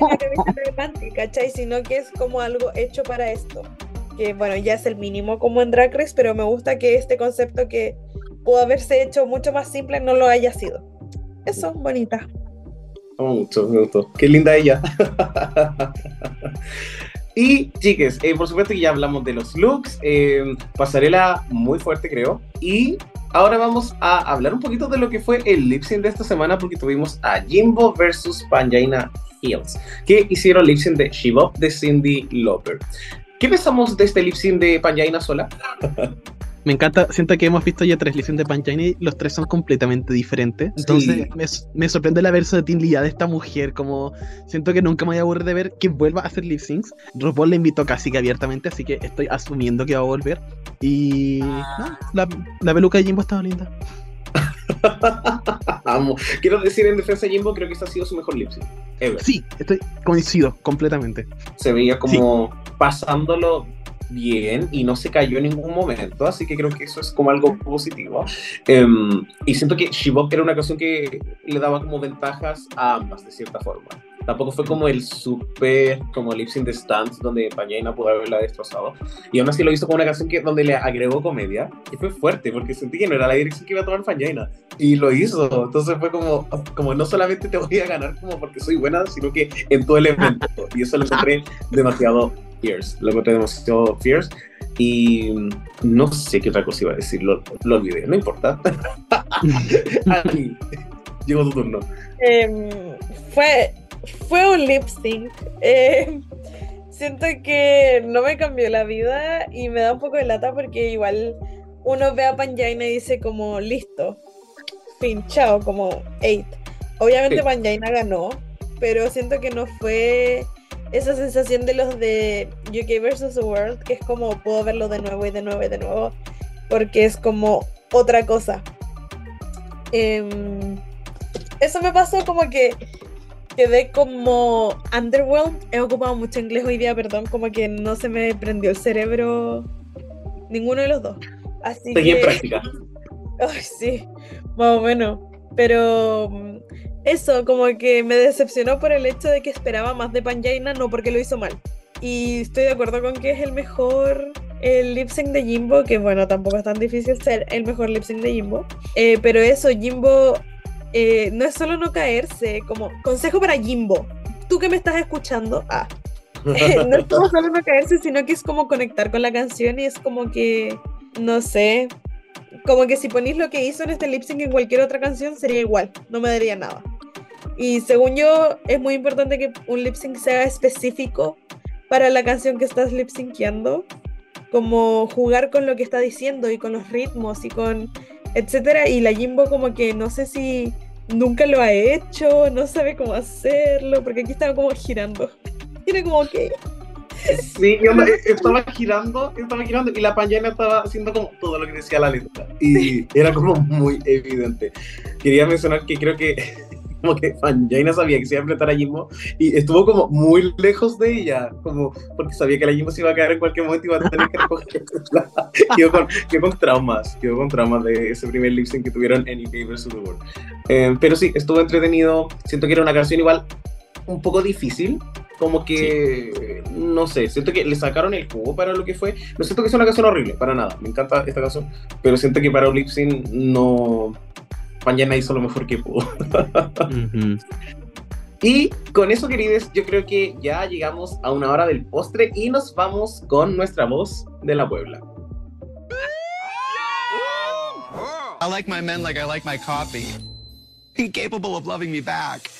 una panty, ¿cachai? Sino que es como algo hecho para esto. Que bueno, ya es el mínimo como en Drag Race, pero me gusta que este concepto que pudo haberse hecho mucho más simple no lo haya sido. Eso, bonita. Mucho, me gustó. Qué linda ella. [LAUGHS] y chiques, eh, por supuesto que ya hablamos de los looks, eh, pasarela muy fuerte creo. Y ahora vamos a hablar un poquito de lo que fue el lip sync de esta semana porque tuvimos a Jimbo versus Panjaina Hills, que hicieron lip sync de She Bop de Cindy Lauper. ¿Qué pensamos de este lip sync de Panjaina sola? [LAUGHS] Me encanta, siento que hemos visto ya tres sync de Panchina y los tres son completamente diferentes. Entonces me, me sorprende la versatilidad de esta mujer, como siento que nunca me voy a aburrir de ver que vuelva a hacer lip syncs. RuPaul la invitó casi que abiertamente, así que estoy asumiendo que va a volver. Y no, la, la peluca de Jimbo estaba linda. [LAUGHS] Amo. Quiero decir en defensa de Jimbo, creo que este ha sido su mejor lip sync. ever. Sí, estoy coincido completamente. Se veía como pasándolo bien y no se cayó en ningún momento, así que creo que eso es como algo positivo. Em, y siento que Shibok era una canción que le daba como ventajas a ambas, de cierta forma. Tampoco fue como el super, como lip sync de Stands, donde Pañaina pudo haberla destrozado. Y aún así lo hizo como una canción que, donde le agregó comedia. Y fue fuerte, porque sentí que no era la dirección que iba a tomar Pañaina. Y lo hizo. Entonces fue como, como no solamente te voy a ganar como porque soy buena, sino que en todo el evento. Y eso lo encontré demasiado fierce. Lo encontré demasiado fierce. Y no sé qué otra cosa iba a decir, lo, lo olvidé, no importa. [LAUGHS] Llegó tu turno. Em, fue, fue un lip sync. Em, siento que no me cambió la vida y me da un poco de lata porque igual uno ve a Panjaina y dice como listo, fin, chao, como eight. Obviamente Sí. Panjaina ganó, pero siento que no fue esa sensación de los de UK vs. The World, que es como puedo verlo de nuevo y de nuevo y de nuevo, porque es como otra cosa. Em, eso me pasó como que quedé como underwhelmed. He ocupado mucho inglés hoy día, perdón, como que no se me prendió el cerebro ninguno de los dos. Así Seguí en que práctica. [LAUGHS] Ay, sí, más o menos. Pero mm, eso, como que me decepcionó por el hecho de que esperaba más de Panjaina, no porque lo hizo mal. Y estoy de acuerdo con que es el mejor el lip sync de Jimbo, que bueno, tampoco es tan difícil ser el mejor lip sync de Jimbo. Eh, pero eso, Jimbo eh, no es solo no caerse, como consejo para Jimbo. Tú que me estás escuchando, ah, [LAUGHS] no es solo no caerse, sino que es como conectar con la canción y es como que, no sé, como que si ponís lo que hizo en este lip sync en cualquier otra canción sería igual, no me daría nada. Y según yo, es muy importante que un lip sync sea específico para la canción que estás lip syncando, como jugar con lo que está diciendo y con los ritmos y con etcétera. Y la Jimbo, como que no sé si nunca lo ha hecho, no sabe cómo hacerlo, porque aquí estaba como girando. Tiene como que. Sí, yo estaba girando, estaba girando y la pañana estaba haciendo como todo lo que decía la letra. Y era como muy evidente. Quería mencionar que creo que como que Panjaina sabía que se iba a enfrentar a Jimbo y estuvo como muy lejos de ella, como porque sabía que la Jimbo se iba a caer en cualquier momento y iba a tener que recogerla. [LAUGHS] quedó, con, quedó con traumas, quedó con traumas de ese primer lip sync que tuvieron en UK vs. The World. Eh, pero sí, estuvo entretenido. Siento que era una canción igual un poco difícil, como que, no sé, siento que le sacaron el jugo para lo que fue. No siento que sea una canción horrible, para nada. Me encanta esta canción, pero siento que para un lip sync no. Panjana hizo lo mejor que pudo. Y con eso, queridos, yo creo que ya llegamos a una hora del postre y nos vamos con nuestra voz de la Puebla. I like my men like I like my coffee. Incapable of loving me back.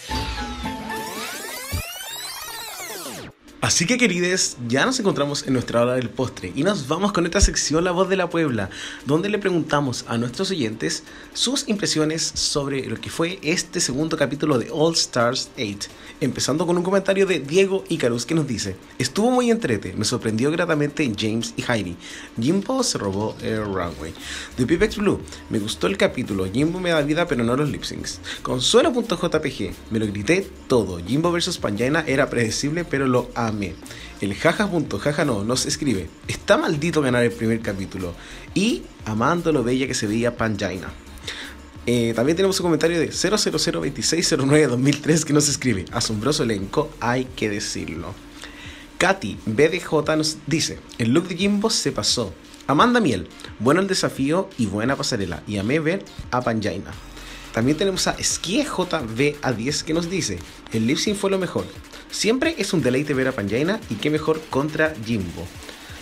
Así que querides, ya nos encontramos en nuestra hora del postre y nos vamos con esta sección La Voz de la Puebla, donde le preguntamos a nuestros oyentes sus impresiones sobre lo que fue este segundo capítulo de All Stars 8. Empezando con un comentario de Diego Icarus que nos dice, estuvo muy entrete, me sorprendió gratamente James y Heidi. Jimbo se robó el runway. De Pipex Blue, me gustó el capítulo, Jimbo me da vida pero no los lip syncs. Consuelo.jpg, me lo grité todo, Jimbo vs Panjaina era predecible pero lo amé. El jaja.jaja no nos escribe, está maldito ganar el primer capítulo y amando lo bella que se veía Panjaina. Eh, también tenemos un comentario de 0002609-2003 que nos escribe, asombroso elenco, hay que decirlo. Katy BDJ nos dice, el look de Jimbo se pasó. Amanda Miel, bueno el desafío y buena pasarela. Y amé ver a Panjaina. También tenemos a SkieJV10 que nos dice, el lip fue lo mejor. Siempre es un deleite ver a Panjaina y qué mejor contra Jimbo.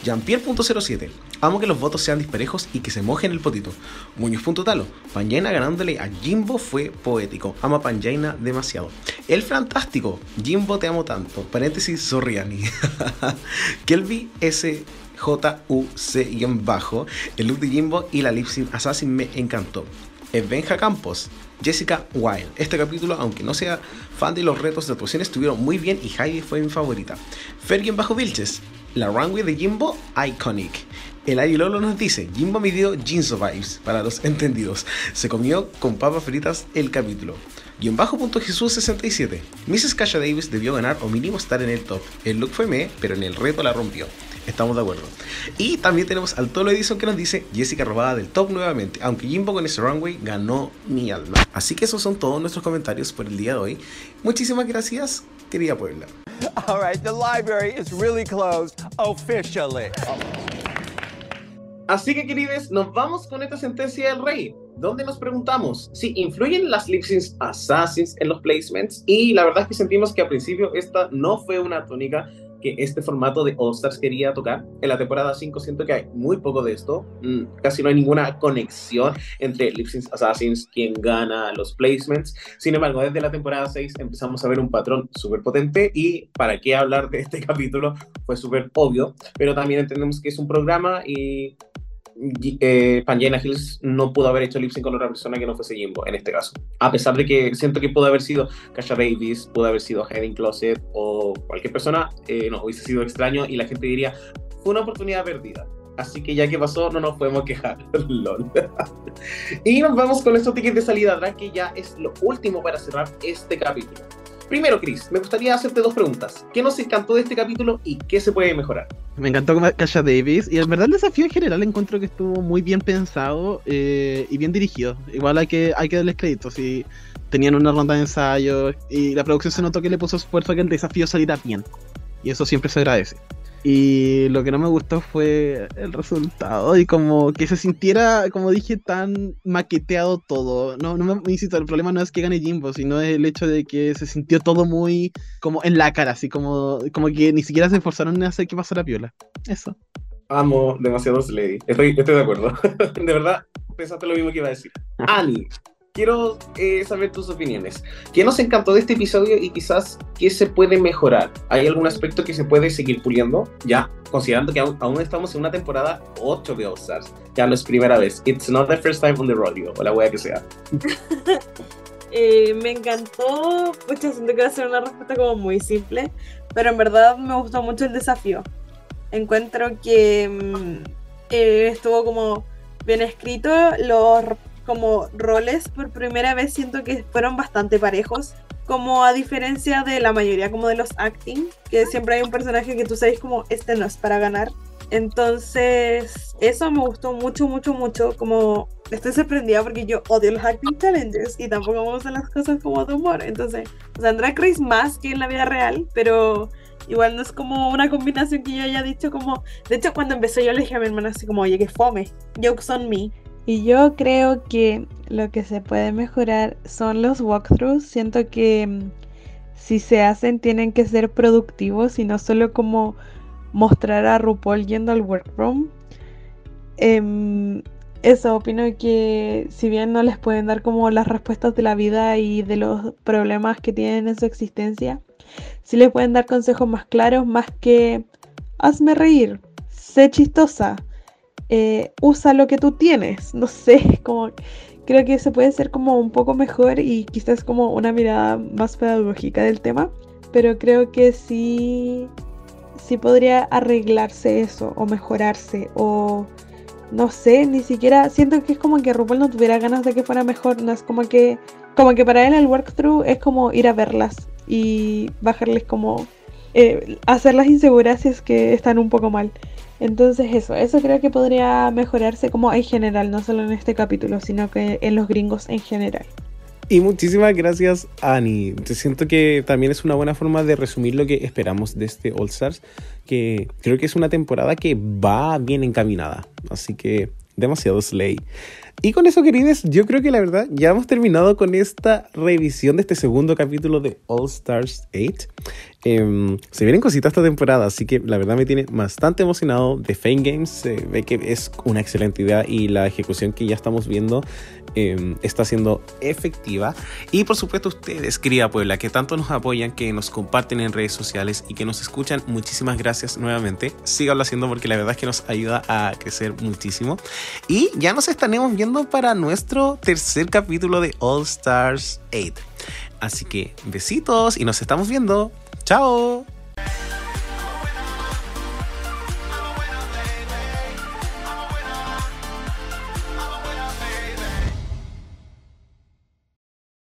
Jean-Pierre.07. Amo que los votos sean disparejos y que se mojen el potito. Muñoz.talo. Panjaina ganándole a Jimbo fue poético. Ama Panjaina demasiado. El fantástico. Jimbo te amo tanto. Paréntesis, Sorriani. [LAUGHS] Kelby S. JUC-bajo, el look de Jimbo y la lip sync Assassin me encantó. Es Benja Campos, Jessica Wild. Este capítulo, aunque no sea fan de los retos de actuación, estuvieron muy bien y Heidi fue mi favorita. Fergien bajo Vilches, la runway de Jimbo, iconic. El Ari Lolo nos dice, Jimbo midió Jinso Vibes, para los [LAUGHS] entendidos. Se comió con papas fritas el capítulo. Guión bajo punto Jesús 67. Mrs. Kasha Davis debió ganar o mínimo estar en el top. El look fue me, pero en el reto la rompió. Estamos de acuerdo. Y también tenemos al Tolo Edison que nos dice Jessica robada del top nuevamente, aunque Jimbo con ese runway ganó mi alma. Así que esos son todos nuestros comentarios por el día de hoy. Muchísimas gracias, querida Puebla. All right, the library is really closed officially. Así que, queridos, nos vamos con esta sentencia del rey, donde nos preguntamos si influyen las lip syncs assassins en los placements. Y la verdad es que sentimos que al principio esta no fue una tónica que este formato de All Stars quería tocar. En la temporada 5 siento que hay muy poco de esto. Mm, casi no hay ninguna conexión entre Lip Sync Assassins, quien gana los placements. Sin embargo, desde la temporada 6 empezamos a ver un patrón súper potente y para qué hablar de este [LAUGHS] capítulo fue súper obvio, pero también entendemos que es un programa y eh, Pangina Hills no pudo haber hecho lip sync con otra persona que no fuese Jimbo en este caso. A pesar de que siento que pudo haber sido Kasha Davis, pudo haber sido Heading Closet o cualquier persona, eh, no, hubiese sido extraño y la gente diría, fue una oportunidad perdida. Así que ya que pasó, no nos podemos quejar. [LAUGHS] LOL. y nos vamos con estos tickets de salida atrás, que ya es lo último para cerrar este capítulo. Primero, Chris, me gustaría hacerte dos preguntas. ¿Qué nos encantó de este capítulo y qué se puede mejorar? Me encantó Kasha Davis y en verdad el desafío en general encuentro que estuvo muy bien pensado eh, y bien dirigido. Igual hay que, hay que darles crédito. Si tenían una ronda de ensayo y la producción se notó que le puso esfuerzo a que el desafío saliera bien. Y eso siempre se agradece. Y lo que no me gustó fue el resultado y como que se sintiera, como dije, tan maqueteado todo. No, no me insisto, el problema no es que gane Jimbo, sino el hecho de que se sintió todo muy como en la cara, así como, como que ni siquiera se esforzaron en hacer que pasara piola. Eso. Amo demasiado Slady. Estoy, estoy de acuerdo. [LAUGHS] de verdad, pensaste lo mismo que iba a decir. Quiero eh, saber tus opiniones. ¿Qué nos encantó de este episodio y quizás qué se puede mejorar? ¿Hay algún aspecto que se puede seguir puliendo? Ya, considerando que aún, estamos en una temporada 8 de All Stars. Ya no es primera vez. It's not the first time on the rodeo, o la wea que sea. [LAUGHS] eh, me encantó. Pucha, siento que va a ser una respuesta como muy simple. Pero en verdad me gustó mucho el desafío. Encuentro que eh, estuvo como bien escrito. Los como roles por primera vez siento que fueron bastante parejos. Como a diferencia de la mayoría como de los acting, que siempre hay un personaje que tú sabes como este no es para ganar. Entonces, eso me gustó mucho, mucho, mucho. Como estoy sorprendida porque yo odio los acting challenges y tampoco me gustan las cosas como de humor. Entonces, o sea, Drag Race más que en la vida real, pero igual no es como una combinación que yo haya dicho como... De hecho, cuando empecé yo le dije a mi hermana así como, oye, que fome, jokes on me. Y yo creo que lo que se puede mejorar son los walkthroughs. Siento que mm, si se hacen tienen que ser productivos y no solo como mostrar a RuPaul yendo al workroom. Em, eso, opino que si bien no les pueden dar como las respuestas de la vida y de los problemas que tienen en su existencia, sí les pueden dar consejos más claros, más que hazme reír, sé chistosa, eh, usa lo que tú tienes. [LAUGHS] No sé, como creo que se puede ser como un poco mejor y quizás como una mirada más pedagógica del tema, pero creo que sí, sí podría arreglarse eso o mejorarse o no sé, ni siquiera siento que es como que RuPaul no tuviera ganas de que fuera mejor, no es como que como que para él el walkthrough es como ir a verlas y bajarles como eh, hacerlas inseguras si es que están un poco mal. Entonces eso, eso creo que podría mejorarse como en general, no solo en este capítulo, sino que en los gringos en general. Y muchísimas gracias, Ani. Te siento que también es una buena forma de resumir lo que esperamos de este All Stars, que creo que es una temporada que va bien encaminada. Así que demasiado slay. Y con eso, queridos, yo creo que la verdad ya hemos terminado con esta revisión de este segundo capítulo de All Stars 8. Em, se vienen cositas esta temporada, así que la verdad me tiene bastante emocionado. De Fame Games se ve que es una excelente idea y la ejecución que ya estamos viendo em, está siendo efectiva. Y por supuesto ustedes, querida Puebla, que tanto nos apoyan, que nos comparten en redes sociales y que nos escuchan, muchísimas gracias nuevamente. Síganlo haciendo porque la verdad es que nos ayuda a crecer muchísimo. Y ya nos estaremos viendo para nuestro tercer capítulo de All Stars 8. Así que besitos y nos estamos viendo. Chao.